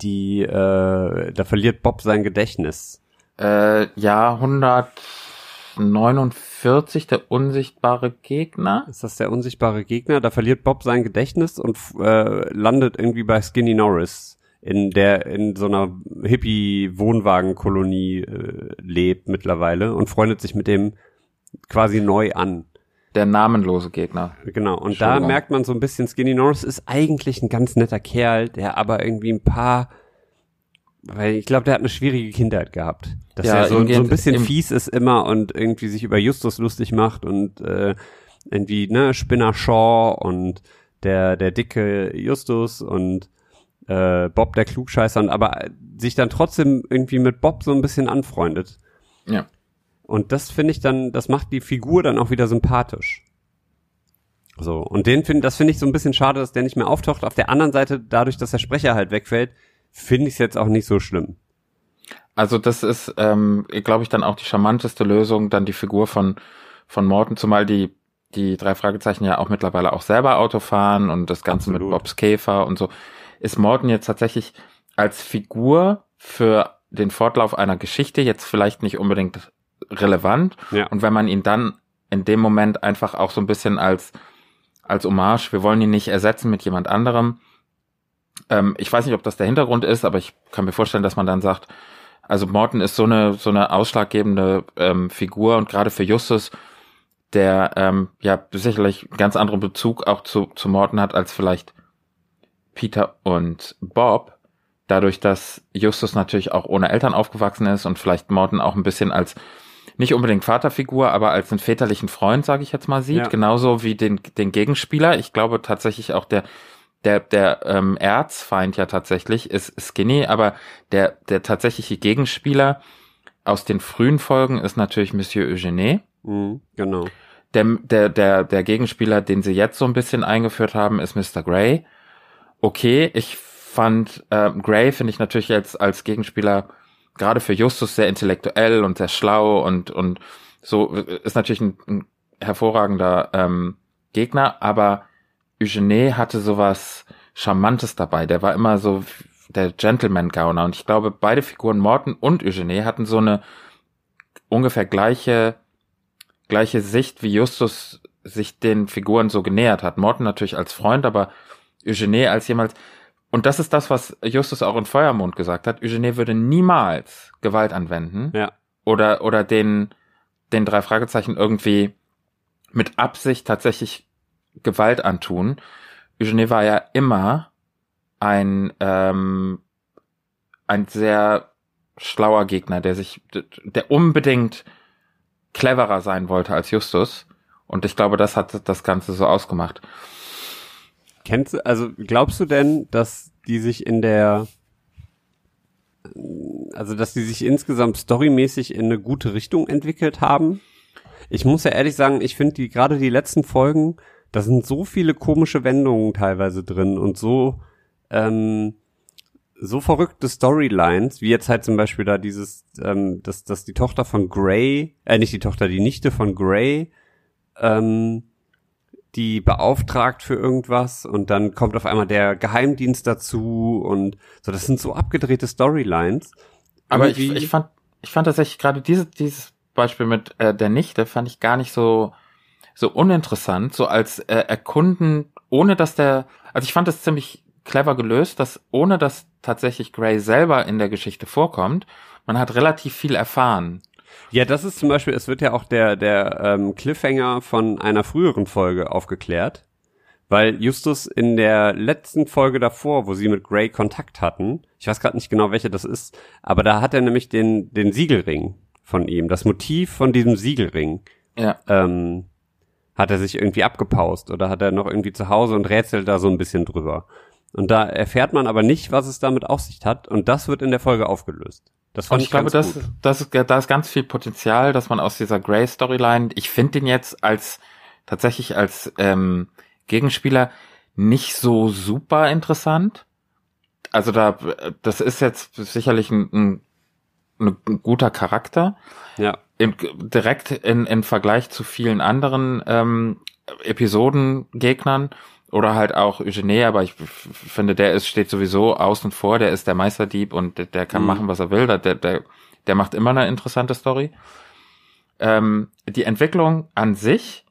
die, äh, da verliert Bob sein Gedächtnis. Äh, ja, 149, der unsichtbare Gegner. Ist das der unsichtbare Gegner? Da verliert Bob sein Gedächtnis und äh, landet irgendwie bei Skinny Norris in der in so einer Hippie-Wohnwagenkolonie äh, lebt mittlerweile und freundet sich mit dem quasi neu an. Der namenlose Gegner. Genau. Und da merkt man so ein bisschen, Skinny Norris ist eigentlich ein ganz netter Kerl, der aber irgendwie ein paar, weil ich glaube, der hat eine schwierige Kindheit gehabt. Dass Ja, er so, so ein bisschen fies ist immer und irgendwie sich über Justus lustig macht und äh, irgendwie, ne, Spinner Shaw und der, der dicke Justus und äh, Bob der Klugscheißer aber sich dann trotzdem irgendwie mit Bob so ein bisschen anfreundet. Ja. Und das finde ich dann, das macht die Figur dann auch wieder sympathisch. So, und den finde, das finde ich so ein bisschen schade, dass der nicht mehr auftaucht. Auf der anderen Seite, dadurch, dass der Sprecher halt wegfällt, finde ich es jetzt auch nicht so schlimm. Also das ist, ähm, glaube ich, dann auch die charmanteste Lösung, dann die Figur von, von Morton, zumal die, die drei Fragezeichen ja auch mittlerweile auch selber Auto fahren und das Ganze Absolut. mit Bobs Käfer und so. Ist Morton jetzt tatsächlich als Figur für den Fortlauf einer Geschichte jetzt vielleicht nicht unbedingt relevant. Ja. Und wenn man ihn dann in dem Moment einfach auch so ein bisschen als, als Hommage, wir wollen ihn nicht ersetzen mit jemand anderem. Ähm, ich weiß nicht, ob das der Hintergrund ist, aber ich kann mir vorstellen, dass man dann sagt, also Morton ist so eine, so eine ausschlaggebende ähm, Figur und gerade für Justus, der ähm, ja sicherlich einen ganz anderen Bezug auch zu, zu Morton hat als vielleicht Peter und Bob. Dadurch, dass Justus natürlich auch ohne Eltern aufgewachsen ist und vielleicht Morton auch ein bisschen als nicht unbedingt Vaterfigur, aber als einen väterlichen Freund, sage ich jetzt mal, sieht, Ja. genauso wie den, den Gegenspieler. Ich glaube tatsächlich auch der der der ähm, Erzfeind ja tatsächlich ist Skinny, aber der der tatsächliche Gegenspieler aus den frühen Folgen ist natürlich Monsieur Eugene. Mhm, genau. Der, der, der, der Gegenspieler, den sie jetzt so ein bisschen eingeführt haben, ist Mr. Grey. Okay, ich fand äh, Grey finde ich natürlich jetzt als Gegenspieler gerade für Justus sehr intellektuell und sehr schlau und und so äh, ist natürlich ein, ein hervorragender ähm, Gegner, aber Eugene hatte sowas Charmantes dabei. Der war immer so der Gentleman-Gauner und ich glaube, beide Figuren Morton und Eugene hatten so eine ungefähr gleiche gleiche Sicht, wie Justus sich den Figuren so genähert hat. Morton natürlich als Freund, aber Eugene als jemals. Und das ist das, was Justus auch in Feuermond gesagt hat. Eugene würde niemals Gewalt anwenden Ja. oder, oder den, den drei Fragezeichen irgendwie mit Absicht tatsächlich Gewalt antun. Eugene war ja immer ein, ähm, ein sehr schlauer Gegner, der sich, der unbedingt cleverer sein wollte als Justus. Und ich glaube, das hat das Ganze so ausgemacht. Kennst du, also glaubst du denn, dass die sich in der, also dass die sich insgesamt storymäßig in eine gute Richtung entwickelt haben? Ich muss ja ehrlich sagen, ich finde die gerade die letzten Folgen, da sind so viele komische Wendungen teilweise drin und so ähm, so verrückte Storylines, wie jetzt halt zum Beispiel da dieses, ähm, dass, dass die Tochter von Grey, äh, nicht die Tochter, die Nichte von Grey, ähm, die beauftragt für irgendwas und dann kommt auf einmal der Geheimdienst dazu und so, das sind so abgedrehte Storylines. Aber ich, ich fand, ich fand tatsächlich gerade diese, dieses Beispiel mit äh, der Nichte fand ich gar nicht so, so uninteressant, so als äh, Erkunden, ohne dass der, also ich fand das ziemlich clever gelöst, dass ohne dass tatsächlich Gray selber in der Geschichte vorkommt, man hat relativ viel erfahren. Ja, das ist zum Beispiel, es wird ja auch der, der ähm, Cliffhanger von einer früheren Folge aufgeklärt, weil Justus in der letzten Folge davor, wo sie mit Grey Kontakt hatten, ich weiß gerade nicht genau, welche das ist, aber da hat er nämlich den, den Siegelring von ihm, das Motiv von diesem Siegelring, Ja. ähm, hat er sich irgendwie abgepaust oder hat er noch irgendwie zu Hause und rätselt da so ein bisschen drüber. Und da erfährt man aber nicht, was es damit auf sich hat und das wird in der Folge aufgelöst. Das Und fand ich glaube, das, gut. das ist, da ist ganz viel Potenzial, dass man aus dieser Grey-Storyline, ich finde den jetzt als tatsächlich als ähm, Gegenspieler nicht so super interessant. Also da, das ist jetzt sicherlich ein, ein, ein guter Charakter. Ja. Im, direkt in, in Vergleich zu vielen anderen ähm, Episodengegnern oder halt auch Eugenie, aber ich finde, der ist, steht sowieso außen vor, der ist der Meisterdieb und der, der kann Mhm. machen, was er will, der, der, der macht immer eine interessante Story. Ähm, die Entwicklung an sich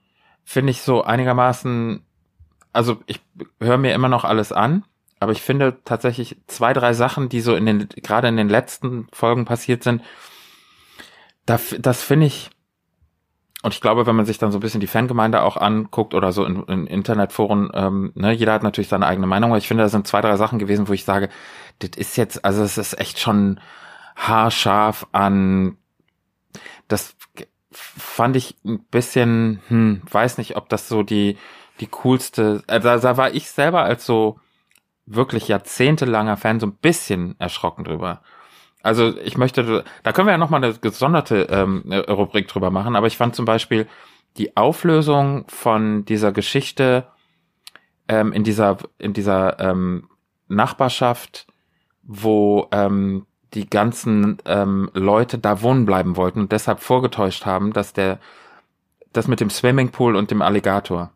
finde ich so einigermaßen, also ich höre mir immer noch alles an, aber ich finde tatsächlich zwei, drei Sachen, die so in den, gerade in den letzten Folgen passiert sind, da, das finde ich, und ich glaube, wenn man sich dann so ein bisschen die Fangemeinde auch anguckt oder so in, in Internetforen, ähm, ne, jeder hat natürlich seine eigene Meinung, aber ich finde, da sind zwei, drei Sachen gewesen, wo ich sage, das ist jetzt, also es ist echt schon haarscharf an, das fand ich ein bisschen, hm, weiß nicht, ob das so die, die coolste, also da, da war ich selber als so wirklich jahrzehntelanger Fan so ein bisschen erschrocken drüber. Also ich möchte, da können wir ja nochmal eine gesonderte ähm, Rubrik drüber machen, aber ich fand zum Beispiel die Auflösung von dieser Geschichte ähm, in dieser, in dieser ähm, Nachbarschaft, wo ähm, die ganzen ähm, Leute da wohnen bleiben wollten und deshalb vorgetäuscht haben, dass der das mit dem Swimmingpool und dem Alligator.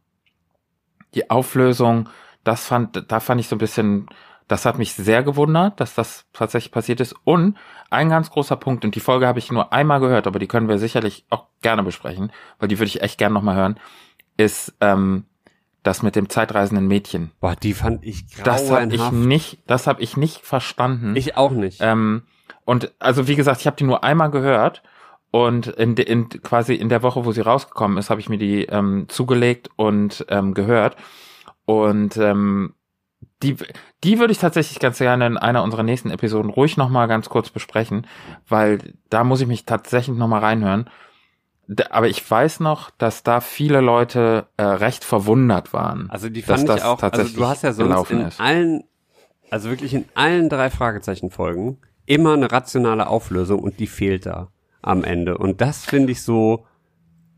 Die Auflösung, das fand, da fand ich so ein bisschen, das hat mich sehr gewundert, dass das tatsächlich passiert ist. Und ein ganz großer Punkt, und die Folge habe ich nur einmal gehört, aber die können wir sicherlich auch gerne besprechen, weil die würde ich echt gerne nochmal hören, ist ähm, das mit dem zeitreisenden Mädchen. Boah, die fand ich Das habe ich grauenhaft. nicht, das habe ich nicht verstanden. Ich auch nicht. Ähm, und also wie gesagt, ich habe die nur einmal gehört und in, in quasi in der Woche, wo sie rausgekommen ist, habe ich mir die ähm, zugelegt und ähm, gehört. Und ähm, die, die würde ich tatsächlich ganz gerne in einer unserer nächsten Episoden ruhig nochmal ganz kurz besprechen, weil da muss ich mich tatsächlich nochmal reinhören. Aber ich weiß noch, dass da viele Leute äh, recht verwundert waren. Also die dass fand das ich auch, also tatsächlich du hast ja sonst in ist. allen, also wirklich in allen drei Fragezeichen-Folgen immer eine rationale Auflösung und die fehlt da am Ende. Und das finde ich so,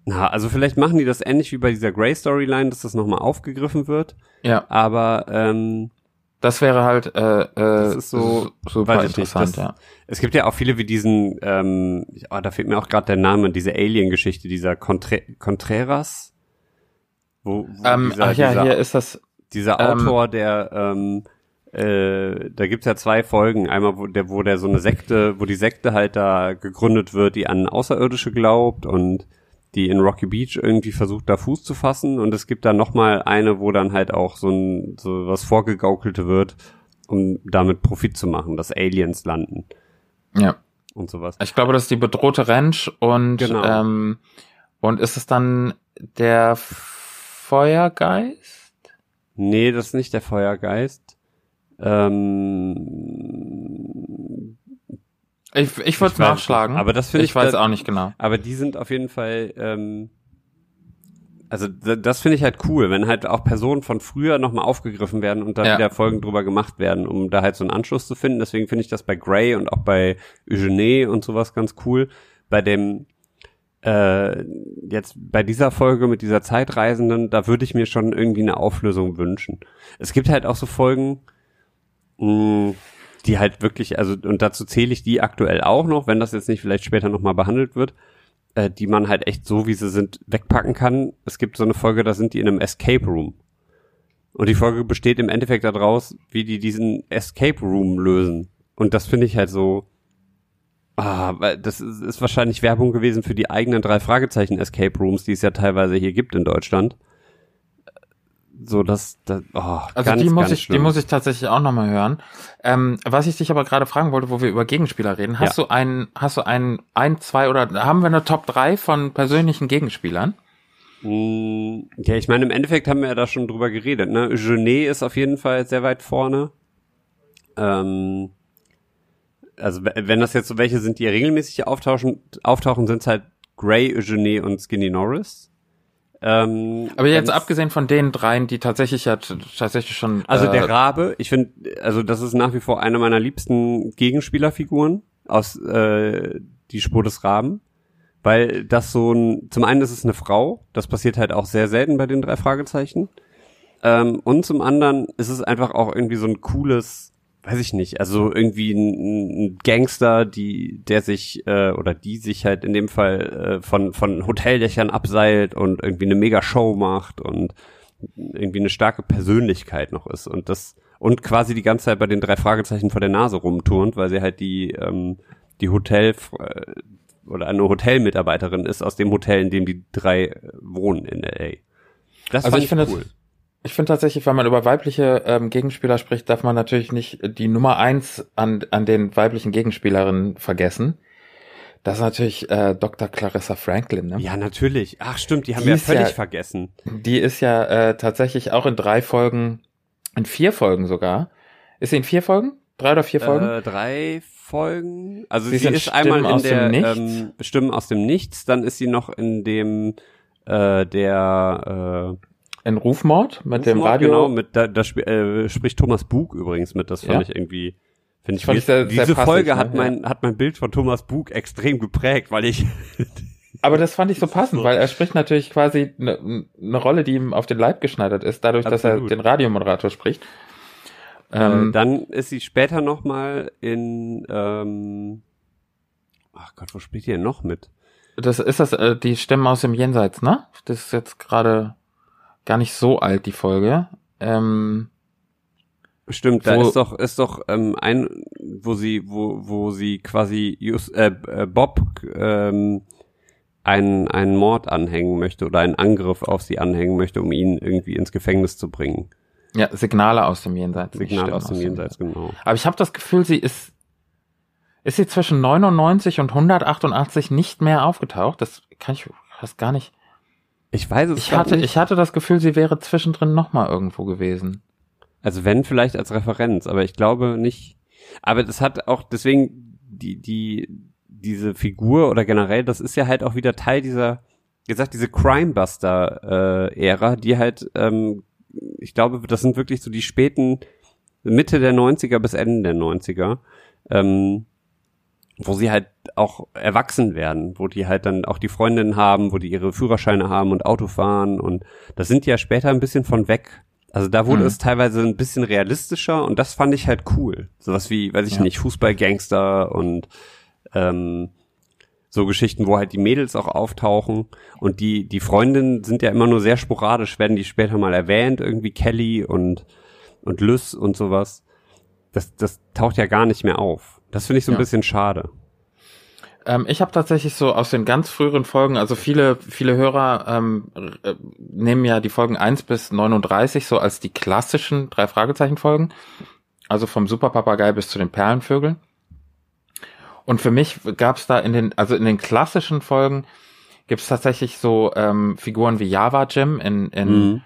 na, also vielleicht machen die das ähnlich wie bei dieser Grey-Storyline, dass das nochmal aufgegriffen wird, Ja, aber ähm, das wäre halt äh, äh, das ist so, su- super ich nicht, interessant, das, ja. Es gibt ja auch viele wie diesen, ähm, oh, da fehlt mir auch gerade der Name, diese Alien-Geschichte, dieser Contre Contreras, wo, wo Ähm, dieser, ach ja, dieser, hier ist das. dieser Ähm, Autor, der, ähm, äh, da gibt's ja zwei Folgen. Einmal, wo der, wo der so eine Sekte, wo die Sekte halt da gegründet wird, die an Außerirdische glaubt und die in Rocky Beach irgendwie versucht, da Fuß zu fassen. Und es gibt dann nochmal eine, wo dann halt auch so ein, so was vorgegaukelte wird, um damit Profit zu machen, dass Aliens landen Ja. und sowas. Ich glaube, das ist die bedrohte Ranch und Genau. ähm, und ist es dann der Feuergeist? Nee, das ist nicht der Feuergeist. Ähm, Ich, ich würde weiß nachschlagen. aber das finde ich ich weiß da- auch nicht genau. Aber die sind auf jeden Fall, ähm, also das finde ich halt cool, wenn halt auch Personen von früher nochmal aufgegriffen werden und da Ja. wieder Folgen drüber gemacht werden, um da halt so einen Anschluss zu finden. Deswegen finde ich das bei Grey und auch bei Eugenie und sowas ganz cool. Bei dem äh, jetzt bei dieser Folge mit dieser Zeitreisenden, da würde ich mir schon irgendwie eine Auflösung wünschen. Es gibt halt auch so Folgen, mh, die halt wirklich, also und dazu zähle ich die aktuell auch noch, wenn das jetzt nicht vielleicht später nochmal behandelt wird, äh, die man halt echt so, wie sie sind, wegpacken kann. Es gibt so eine Folge, da sind die in einem Escape Room. Und die Folge besteht im Endeffekt daraus, wie die diesen Escape Room lösen. Und das finde ich halt so, ah, das ist, ist wahrscheinlich Werbung gewesen für die eigenen drei Fragezeichen Escape Rooms, die es ja teilweise hier gibt in Deutschland. So, dass, das, oh, Also ganz, die muss ich, die schlimm. muss ich tatsächlich auch nochmal hören. Ähm, was ich dich aber gerade fragen wollte, wo wir über Gegenspieler reden, hast Ja. du einen, hast du einen, ein, zwei oder haben wir eine Top 3 von persönlichen Gegenspielern? Mm, Ja, ich meine, im Endeffekt haben wir ja da schon drüber geredet. Ne? Genet ist auf jeden Fall sehr weit vorne. Ähm, also wenn das jetzt so welche sind, die regelmäßig auftauchen, auftauchen, sind es halt Gray, Genet und Skinny Norris. Ähm, Aber jetzt abgesehen von den dreien, die tatsächlich ja tatsächlich schon. Also äh, der Rabe, ich finde, also das ist nach wie vor eine meiner liebsten Gegenspielerfiguren aus äh, die Spur des Raben, weil das so ein, zum einen ist es eine Frau, das passiert halt auch sehr selten bei den drei Fragezeichen, ähm, und zum anderen ist es einfach auch irgendwie so ein cooles, weiß ich nicht, also irgendwie ein, ein Gangster, die, der sich äh, oder die sich halt in dem Fall äh, von von Hoteldächern abseilt und irgendwie eine mega Show macht und irgendwie eine starke Persönlichkeit noch ist und das und quasi die ganze Zeit bei den drei Fragezeichen vor der Nase rumturnt, weil sie halt die ähm, die Hotel äh, oder eine Hotelmitarbeiterin ist aus dem Hotel, in dem die drei wohnen in LA. Das Also fand ich finde, cool. Ich finde tatsächlich, wenn man über weibliche ähm, Gegenspieler spricht, darf man natürlich nicht die Nummer eins an, an den weiblichen Gegenspielerinnen vergessen. Das ist natürlich äh, Dr. Clarissa Franklin. Ne? Ja, natürlich. Ach stimmt, die haben Die wir völlig ja- vergessen. Die ist ja äh, tatsächlich auch in drei Folgen, in vier Folgen sogar. Ist sie in vier Folgen? Drei oder vier Folgen? Äh, drei Folgen. Also Sie sie, ist einmal Stimmen in aus der dem Nichts. ähm, Stimmen aus dem Nichts, dann ist sie noch in dem äh, der äh, in Rufmord mit dem Rufmord, Radio. Genau, mit da, da sp äh, spricht Thomas Bug übrigens mit. Das fand Ja. ich irgendwie. Finde ich, Fand ich sehr- sehr diese passig, Folge ne? hat mein hat mein Bild von Thomas Bug extrem geprägt, weil ich Aber das fand ich so passend, weil er spricht natürlich quasi eine ne Rolle, die ihm auf den Leib geschneidert ist, dadurch, dass er Absolut. den Radiomoderator spricht. äh, Ähm, dann ist sie später noch mal in ähm, ach Gott, wo spielt denn noch mit? das ist das, äh, die Stimmen aus dem Jenseits, ne? Das ist jetzt gerade gar nicht so alt, die Folge. Ähm, Stimmt, da ist doch ist doch ähm, ein, wo sie wo wo sie quasi just, äh, äh, Bob ähm, einen einen Mord anhängen möchte oder einen Angriff auf sie anhängen möchte, um ihn irgendwie ins Gefängnis zu bringen. ja, Signale aus dem Jenseits. nicht Signal Stimmen aus dem Jenseits, genau. Aber ich habe das Gefühl, sie ist ist sie zwischen 99 und 188 nicht mehr aufgetaucht. Das kann ich fast gar nicht. Ich weiß es Ich hatte nicht. ich hatte das Gefühl, sie wäre zwischendrin noch mal irgendwo gewesen. Also wenn vielleicht als Referenz, aber ich glaube nicht. Aber das hat auch deswegen die die diese Figur oder generell, das ist ja halt auch wieder Teil dieser, wie gesagt, diese Crimebuster äh, Ära, die halt, ähm, ich glaube, das sind wirklich so die späten Mitte der 90er bis Ende der 90er, ähm, wo sie halt auch erwachsen werden, wo die halt dann auch die Freundinnen haben, wo die ihre Führerscheine haben und Auto fahren und das sind die ja später ein bisschen von weg. Also da wurde Mhm. es teilweise ein bisschen realistischer und das fand ich halt cool. Sowas wie, weiß ich Ja. nicht, Fußballgangster und ähm, so Geschichten, wo halt die Mädels auch auftauchen und die die Freundinnen sind ja immer nur sehr sporadisch, werden die später mal erwähnt, irgendwie Kelly und und Lys und sowas. Das das taucht ja gar nicht mehr auf. Das finde ich so ein Ja. bisschen schade. Ähm, ich habe tatsächlich so aus den ganz früheren Folgen, also viele, viele Hörer ähm, äh, nehmen ja die Folgen 1 bis 39 so als die klassischen drei Fragezeichen Folgen. Also vom Superpapagei bis zu den Perlenvögeln. Und für mich gab es da in den, also in den klassischen Folgen gibt es tatsächlich so ähm, Figuren wie Java Jim in, in, Mhm.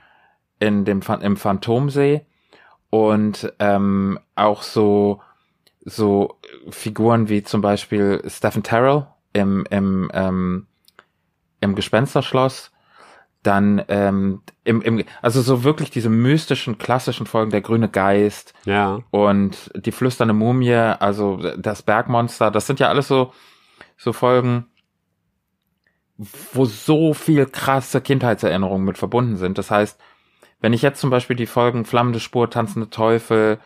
in dem im Phantomsee und ähm, auch so so Figuren wie zum Beispiel Stephen Terrell im im ähm, im Gespensterschloss dann ähm, im, im also so wirklich diese mystischen klassischen Folgen der grüne Geist Ja. und die flüsternde Mumie also das Bergmonster das sind ja alles so so Folgen wo so viel krasse Kindheitserinnerungen mit verbunden sind das heißt wenn ich jetzt zum Beispiel die Folgen Flammende Spur, Tanzende Teufel,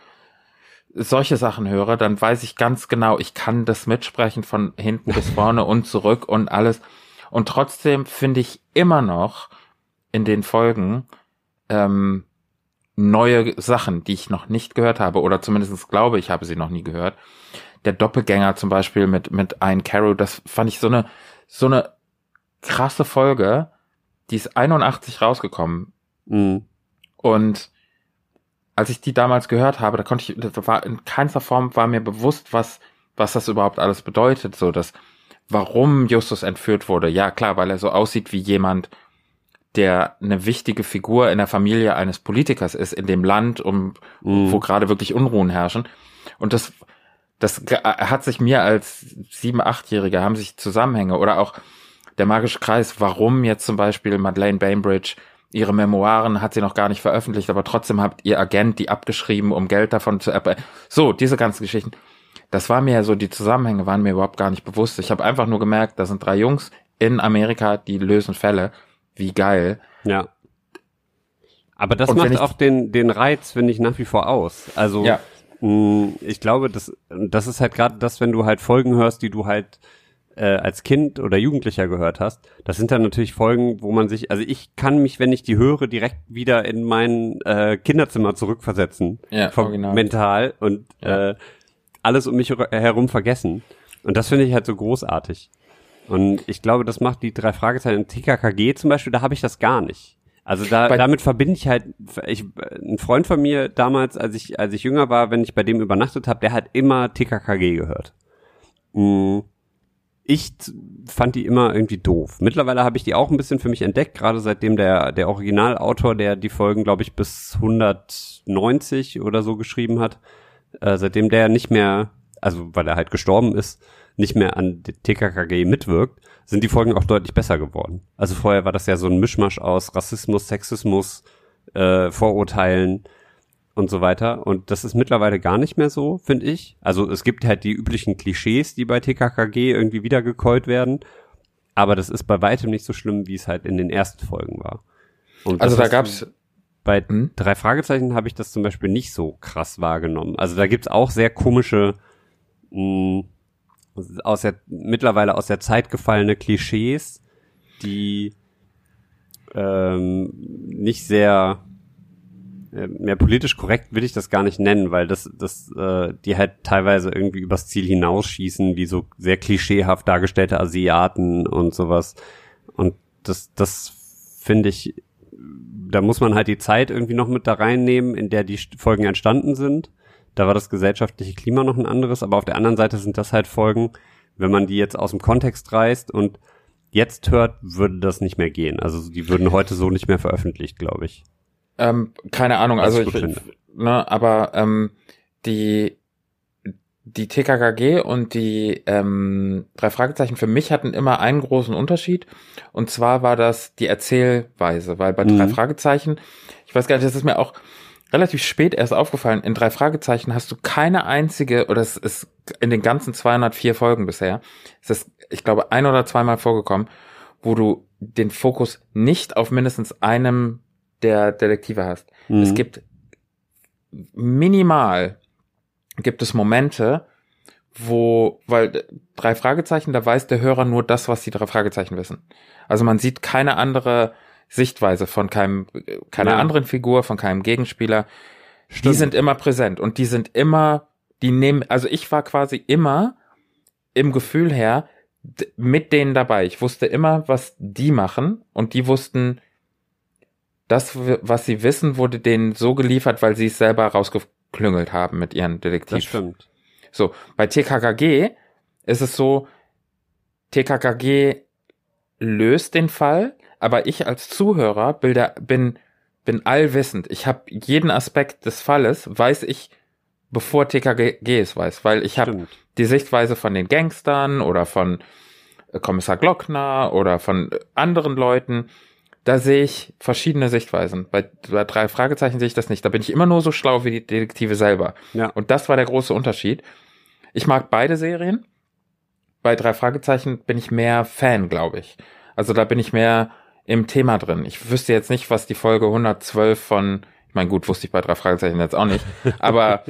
solche Sachen höre, dann weiß ich ganz genau, ich kann das mitsprechen von hinten bis vorne und zurück und alles. Und trotzdem finde ich immer noch in den Folgen ähm, neue Sachen, die ich noch nicht gehört habe, oder zumindest glaube ich, habe sie noch nie gehört. Der Doppelgänger zum Beispiel mit, mit Ein Carol, das fand ich so eine, so eine krasse Folge. Die ist 81 rausgekommen. Mhm. Und als ich die damals gehört habe, da konnte ich, das war in keinster Form war mir bewusst, was, was das überhaupt alles bedeutet, so dass, warum Justus entführt wurde. Ja, klar, weil er so aussieht wie jemand, der eine wichtige Figur in der Familie eines Politikers ist, in dem Land, um, mhm. wo gerade wirklich Unruhen herrschen. Und das, das hat sich mir als sieben, achtjähriger haben sich Zusammenhänge oder auch der magische Kreis, warum jetzt zum Beispiel Madeleine Bainbridge ihre Memoiren hat sie noch gar nicht veröffentlicht, aber trotzdem hat ihr Agent die abgeschrieben, um Geld davon zu erbe So, diese ganzen Geschichten. Das war mir so, die Zusammenhänge waren mir überhaupt gar nicht bewusst. Ich habe einfach nur gemerkt, da sind drei Jungs in Amerika, die lösen Fälle. Wie geil. Ja. Aber das Und macht auch den, den Reiz, finde ich, nach wie vor aus. Also, ja. mh, mm, ich glaube, das, das ist halt gerade das, wenn du halt Folgen hörst, die du halt äh, als Kind oder Jugendlicher gehört hast. Das sind dann natürlich Folgen, wo man sich, also ich kann mich, wenn ich die höre, direkt wieder in mein äh, Kinderzimmer zurückversetzen. Ja, vom, original. mental und ja. äh, alles um mich herum vergessen. Und das finde ich halt so großartig. Und ich glaube, das macht die drei Fragezeichen TKKG zum Beispiel, da habe ich das gar nicht. Also da, bei damit verbinde ich halt, ich, ein Freund von mir damals, als ich, als ich jünger war, wenn ich bei dem übernachtet habe, der hat immer TKKG gehört. Mm. Ich fand die immer irgendwie doof. Mittlerweile habe ich die auch ein bisschen für mich entdeckt, gerade seitdem der, der Originalautor, der die Folgen, glaube ich, bis 190 oder so geschrieben hat, äh, seitdem der nicht mehr, also weil er halt gestorben ist, nicht mehr an TKKG mitwirkt, sind die Folgen auch deutlich besser geworden. Also vorher war das ja so ein Mischmasch aus Rassismus, Sexismus, äh, Vorurteilen und so weiter. Und das ist mittlerweile gar nicht mehr so, finde ich. Also es gibt halt die üblichen Klischees, die bei TKKG irgendwie wiedergekäut werden. Aber das ist bei weitem nicht so schlimm, wie es halt in den ersten Folgen war. Und also da gab's bei hm? drei Fragezeichen habe ich das zum Beispiel nicht so krass wahrgenommen. Also da gibt's auch sehr komische, mh, aus der, mittlerweile aus der Zeit gefallene Klischees, die ähm, nicht sehr mehr politisch korrekt will ich das gar nicht nennen, weil das, das, äh, die halt teilweise irgendwie übers Ziel hinausschießen, wie so sehr klischeehaft dargestellte Asiaten und sowas. Und das, das finde ich da muss man halt die Zeit irgendwie noch mit da reinnehmen, in der die Folgen entstanden sind. Da war das gesellschaftliche Klima noch ein anderes, aber auf der anderen Seite sind das halt Folgen, wenn man die jetzt aus dem Kontext reißt und jetzt hört, würde das nicht mehr gehen. Also die würden heute so nicht mehr veröffentlicht, glaube ich. Ähm, keine Ahnung, also ich, ich ne, aber ähm, die die TKKG und die ähm, drei Fragezeichen für mich hatten immer einen großen Unterschied. Und zwar war das die Erzählweise, weil bei mhm. drei Fragezeichen, ich weiß gar nicht, das ist mir auch relativ spät erst aufgefallen, in drei Fragezeichen hast du keine einzige, oder es ist in den ganzen 204 Folgen bisher, es ist, ich glaube, ein oder zweimal vorgekommen, wo du den Fokus nicht auf mindestens einem der Detektive hast. Mhm. Es gibt minimal gibt es Momente, wo, weil drei Fragezeichen, da weiß der Hörer nur das, was die drei Fragezeichen wissen. Also man sieht keine andere Sichtweise von keinem, keiner ja. anderen Figur, von keinem Gegenspieler. Stimmt. Die sind immer präsent und die sind immer, die nehmen, also ich war quasi immer im Gefühl her mit denen dabei. Ich wusste immer, was die machen und die wussten, das, was sie wissen, wurde denen so geliefert, weil sie es selber rausge geklüngelt haben mit ihren Detektiv. Das stimmt. So, bei TKKG ist es so, TKKG löst den Fall, aber ich als Zuhörer bin, bin allwissend. Ich habe jeden Aspekt des Falles, weiß ich, bevor TKG es weiß, weil ich habe die Sichtweise von den Gangstern oder von Kommissar Glockner oder von anderen Leuten da sehe ich verschiedene Sichtweisen. Bei, bei drei Fragezeichen sehe ich das nicht. Da bin ich immer nur so schlau wie die Detektive selber. Ja. Und das war der große Unterschied. Ich mag beide Serien. Bei drei Fragezeichen bin ich mehr Fan, glaube ich. Also da bin ich mehr im Thema drin. Ich wüsste jetzt nicht, was die Folge 112 von, ich meine, gut, wusste ich bei drei Fragezeichen jetzt auch nicht, aber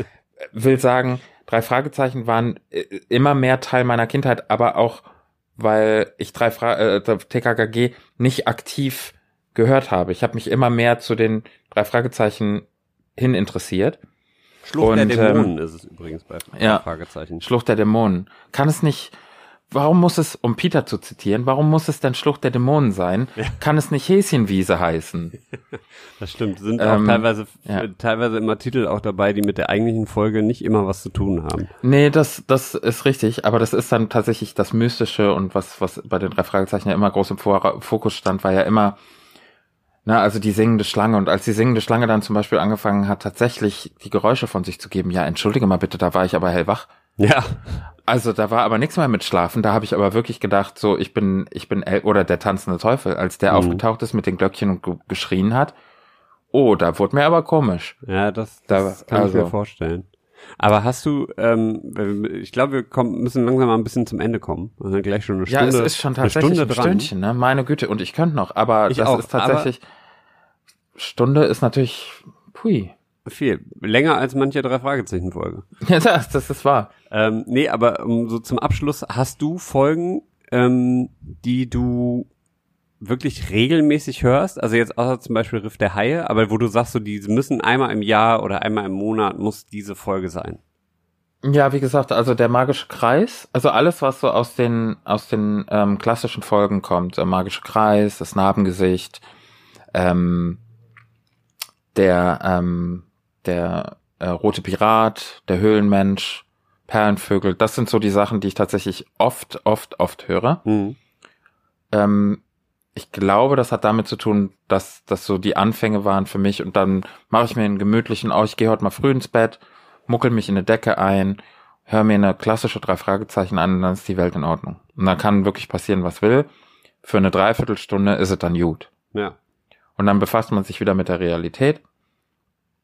will sagen, drei Fragezeichen waren äh, immer mehr Teil meiner Kindheit, aber auch, weil ich drei Fra äh, TKKG nicht aktiv gehört habe. Ich habe mich immer mehr zu den drei Fragezeichen hin interessiert. Schlucht und, der Dämonen ähm, ist es übrigens bei ja, Fragezeichen. Schlucht der Dämonen. Kann es nicht, warum muss es, um Peter zu zitieren, warum muss es denn Schlucht der Dämonen sein? Ja. Kann es nicht Häschenwiese heißen? das stimmt. Sind ähm, auch teilweise, ja. teilweise immer Titel auch dabei, die mit der eigentlichen Folge nicht immer was zu tun haben. Nee, das, das ist richtig. Aber das ist dann tatsächlich das Mystische und was, was bei den drei Fragezeichen ja immer groß im Fokus stand, war ja immer, Na, also die singende Schlange. Und als die singende Schlange dann zum Beispiel angefangen hat, tatsächlich die Geräusche von sich zu geben, ja, entschuldige mal bitte, da war ich aber hellwach. Ja. Also da war aber nichts mehr mit Schlafen. Da habe ich aber wirklich gedacht, so ich bin, ich bin El oder der tanzende Teufel, als der Mhm. aufgetaucht ist mit den Glöckchen und ge geschrien hat. Oh, da wurde mir aber komisch. Ja, das, Da- das kann ich mir also- vorstellen. Aber hast du, ähm, ich glaube, wir kommen, müssen langsam mal ein bisschen zum Ende kommen. Sind gleich schon eine Ja, Stunde. es ist schon eine tatsächlich Stunde ein dran. Stündchen, ne? Meine Güte. Und ich könnte noch, aber Ich das auch, ist tatsächlich Stunde ist natürlich pui. Viel. Länger als manche drei Fragezeichen Folge. Ja, das, das ist wahr. Ähm, nee, aber um, so zum Abschluss, hast du Folgen, ähm, die du wirklich regelmäßig hörst? Also jetzt außer zum Beispiel Riff der Haie, aber wo du sagst, so die müssen einmal im Jahr oder einmal im Monat muss diese Folge sein. Ja, wie gesagt, also der magische Kreis, also alles, was so aus den aus den ähm, klassischen Folgen kommt, der magische Kreis, das Narbengesicht, ähm, der ähm, der äh, rote Pirat, der Höhlenmensch, Perlenvögel, das sind so die Sachen, die ich tatsächlich oft, oft, oft höre. Mhm. Ähm, ich glaube, das hat damit zu tun, dass das so die Anfänge waren für mich und dann mache ich mir einen gemütlichen, oh, ich gehe heute mal früh ins Bett, muckel mich in eine Decke ein, höre mir eine klassische drei Fragezeichen an und dann ist die Welt in Ordnung. Und dann kann wirklich passieren, was will. Für eine Dreiviertelstunde ist es dann gut. Ja. Und dann befasst man sich wieder mit der Realität,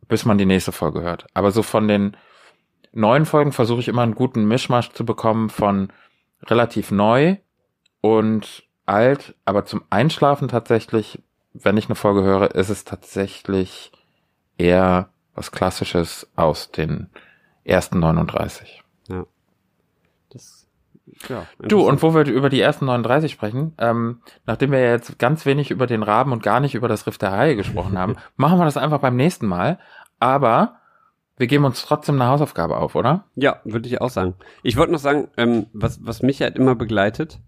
bis man die nächste Folge hört. Aber so von den neuen Folgen versuche ich immer einen guten Mischmasch zu bekommen von relativ neu und alt, aber zum Einschlafen tatsächlich, wenn ich eine Folge höre, ist es tatsächlich eher was Klassisches aus den ersten 39. Das, ja. Du, und wo wir über die ersten 39 sprechen, ähm, nachdem wir jetzt ganz wenig über den Raben und gar nicht über das Riff der Haie gesprochen haben, machen wir das einfach beim nächsten Mal. Aber wir geben uns trotzdem eine Hausaufgabe auf, oder? Ja, würde ich auch sagen. Ich wollte noch sagen, ähm, was, was mich halt immer begleitet,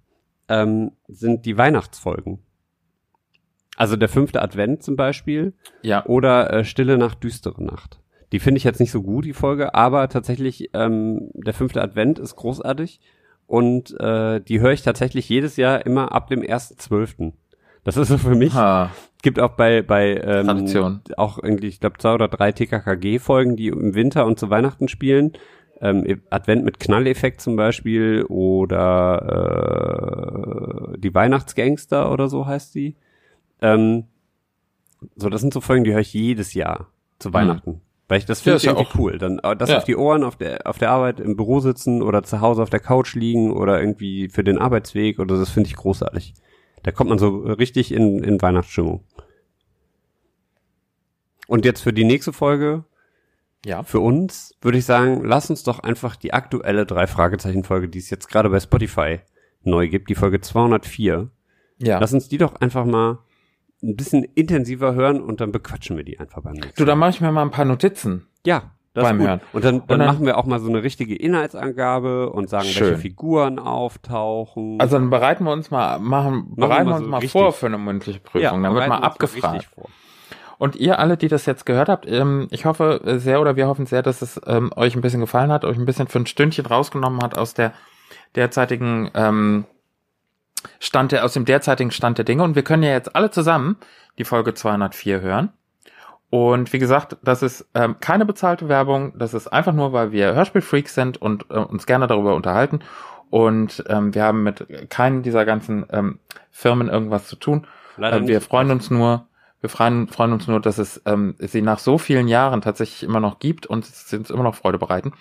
ähm, sind die Weihnachtsfolgen. Also der fünfte Advent zum Beispiel Ja. oder äh, Stille Nacht, düstere Nacht. Die finde ich jetzt nicht so gut, die Folge, aber tatsächlich ähm, der fünfte Advent ist großartig und äh, die höre ich tatsächlich jedes Jahr immer ab dem 1.12. Das ist so für mich. Ha. Gibt auch bei bei ähm, Tradition. auch irgendwie, ich glaube, zwei oder drei TKKG-Folgen, die im Winter und zu Weihnachten spielen. Ähm, Advent mit Knalleffekt zum Beispiel oder äh, die Weihnachtsgangster oder so heißt sie. Ähm, so, das sind so Folgen, die höre ich jedes Jahr zu Weihnachten. Weil ich das. Ja, finde ja irgendwie auch- cool. Dann äh, das Ja. auf die Ohren auf der auf der Arbeit im Büro sitzen oder zu Hause auf der Couch liegen oder irgendwie für den Arbeitsweg oder das finde ich großartig. Da kommt man so richtig in, in Weihnachtsstimmung. Und jetzt für die nächste Folge, Ja. für uns, würde ich sagen, lass uns doch einfach die aktuelle drei Fragezeichen Folge, die es jetzt gerade bei Spotify neu gibt, die Folge 204. Ja. Lass uns die doch einfach mal ein bisschen intensiver hören und dann bequatschen wir die einfach beim nächsten du, dann mache ich mir mal ein paar Notizen. ja, das Beim ist gut. Hören. Und dann, dann, Und dann- machen wir auch mal so eine richtige Inhaltsangabe und sagen, welche Schön. Figuren auftauchen. Also dann bereiten wir uns mal, machen, wir bereiten mal wir uns so mal vor für eine mündliche Prüfung. dann wird mal abgefragt. vor. Und ihr alle, die das jetzt gehört habt, ähm, ich hoffe sehr oder wir hoffen sehr, dass es ähm, euch ein bisschen gefallen hat, euch ein bisschen für ein Stündchen rausgenommen hat aus der derzeitigen ähm, Stand der, aus dem derzeitigen Stand der Dinge. Und wir können ja jetzt alle zusammen die Folge 204 hören. Und wie gesagt, das ist ähm, keine bezahlte Werbung, das ist einfach nur, weil wir Hörspielfreaks sind und äh, uns gerne darüber unterhalten. Und ähm, wir haben mit keinen dieser ganzen ähm, Firmen irgendwas zu tun. Leider Äh, wir nicht. freuen uns nur, wir freuen, freuen uns nur, dass es ähm, sie nach so vielen Jahren tatsächlich immer noch gibt und sie uns immer noch Freude bereiten.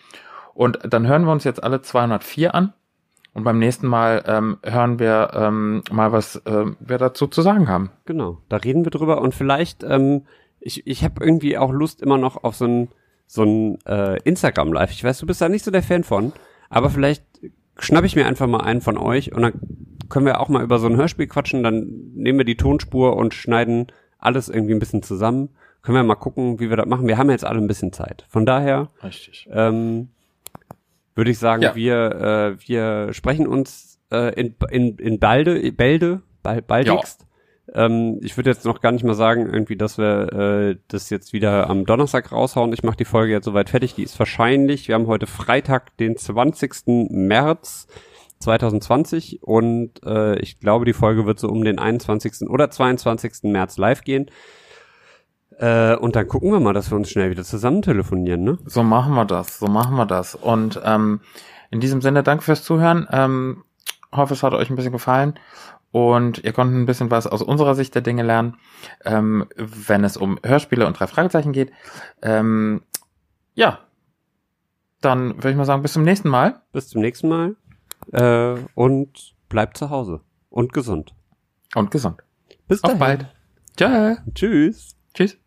Und dann hören wir uns jetzt alle 204 an und beim nächsten Mal ähm, hören wir ähm, mal, was ähm, wir dazu zu sagen haben. Genau, da reden wir drüber und vielleicht, ähm, ich, ich habe irgendwie auch Lust immer noch auf so ein, so ein äh, Instagram-Live. Ich weiß, du bist da nicht so der Fan von, aber vielleicht schnapp ich mir einfach mal einen von euch und dann können wir auch mal über so ein Hörspiel quatschen, dann nehmen wir die Tonspur und schneiden alles irgendwie ein bisschen zusammen. Können wir mal gucken, wie wir das machen. Wir haben jetzt alle ein bisschen Zeit. Von daher Richtig. ähm, würde ich sagen, Ja. wir, äh, wir sprechen uns äh, in, in, in Balde, Bälde, Bal- baldigst. Ähm, ich würde jetzt noch gar nicht mal sagen, irgendwie, dass wir äh, das jetzt wieder am Donnerstag raushauen. Ich mache die Folge jetzt soweit fertig. Die ist wahrscheinlich, wir haben heute Freitag, den 20. März. 2020 und äh, ich glaube, die Folge wird so um den 21. oder 22. März live gehen. Äh, und dann gucken wir mal, dass wir uns schnell wieder zusammen telefonieren, ne? So machen wir das, so machen wir das. Und ähm, in diesem Sinne, danke fürs Zuhören. Ähm, hoffe, es hat euch ein bisschen gefallen und ihr konntet ein bisschen was aus unserer Sicht der Dinge lernen, ähm, wenn es um Hörspiele und drei Fragezeichen geht. Ähm, ja, dann würde ich mal sagen, bis zum nächsten Mal. Bis zum nächsten Mal äh, und bleibt zu Hause und gesund. Und gesund. Bis Auf dahin. bald. Ciao. Tschüss. Tschüss.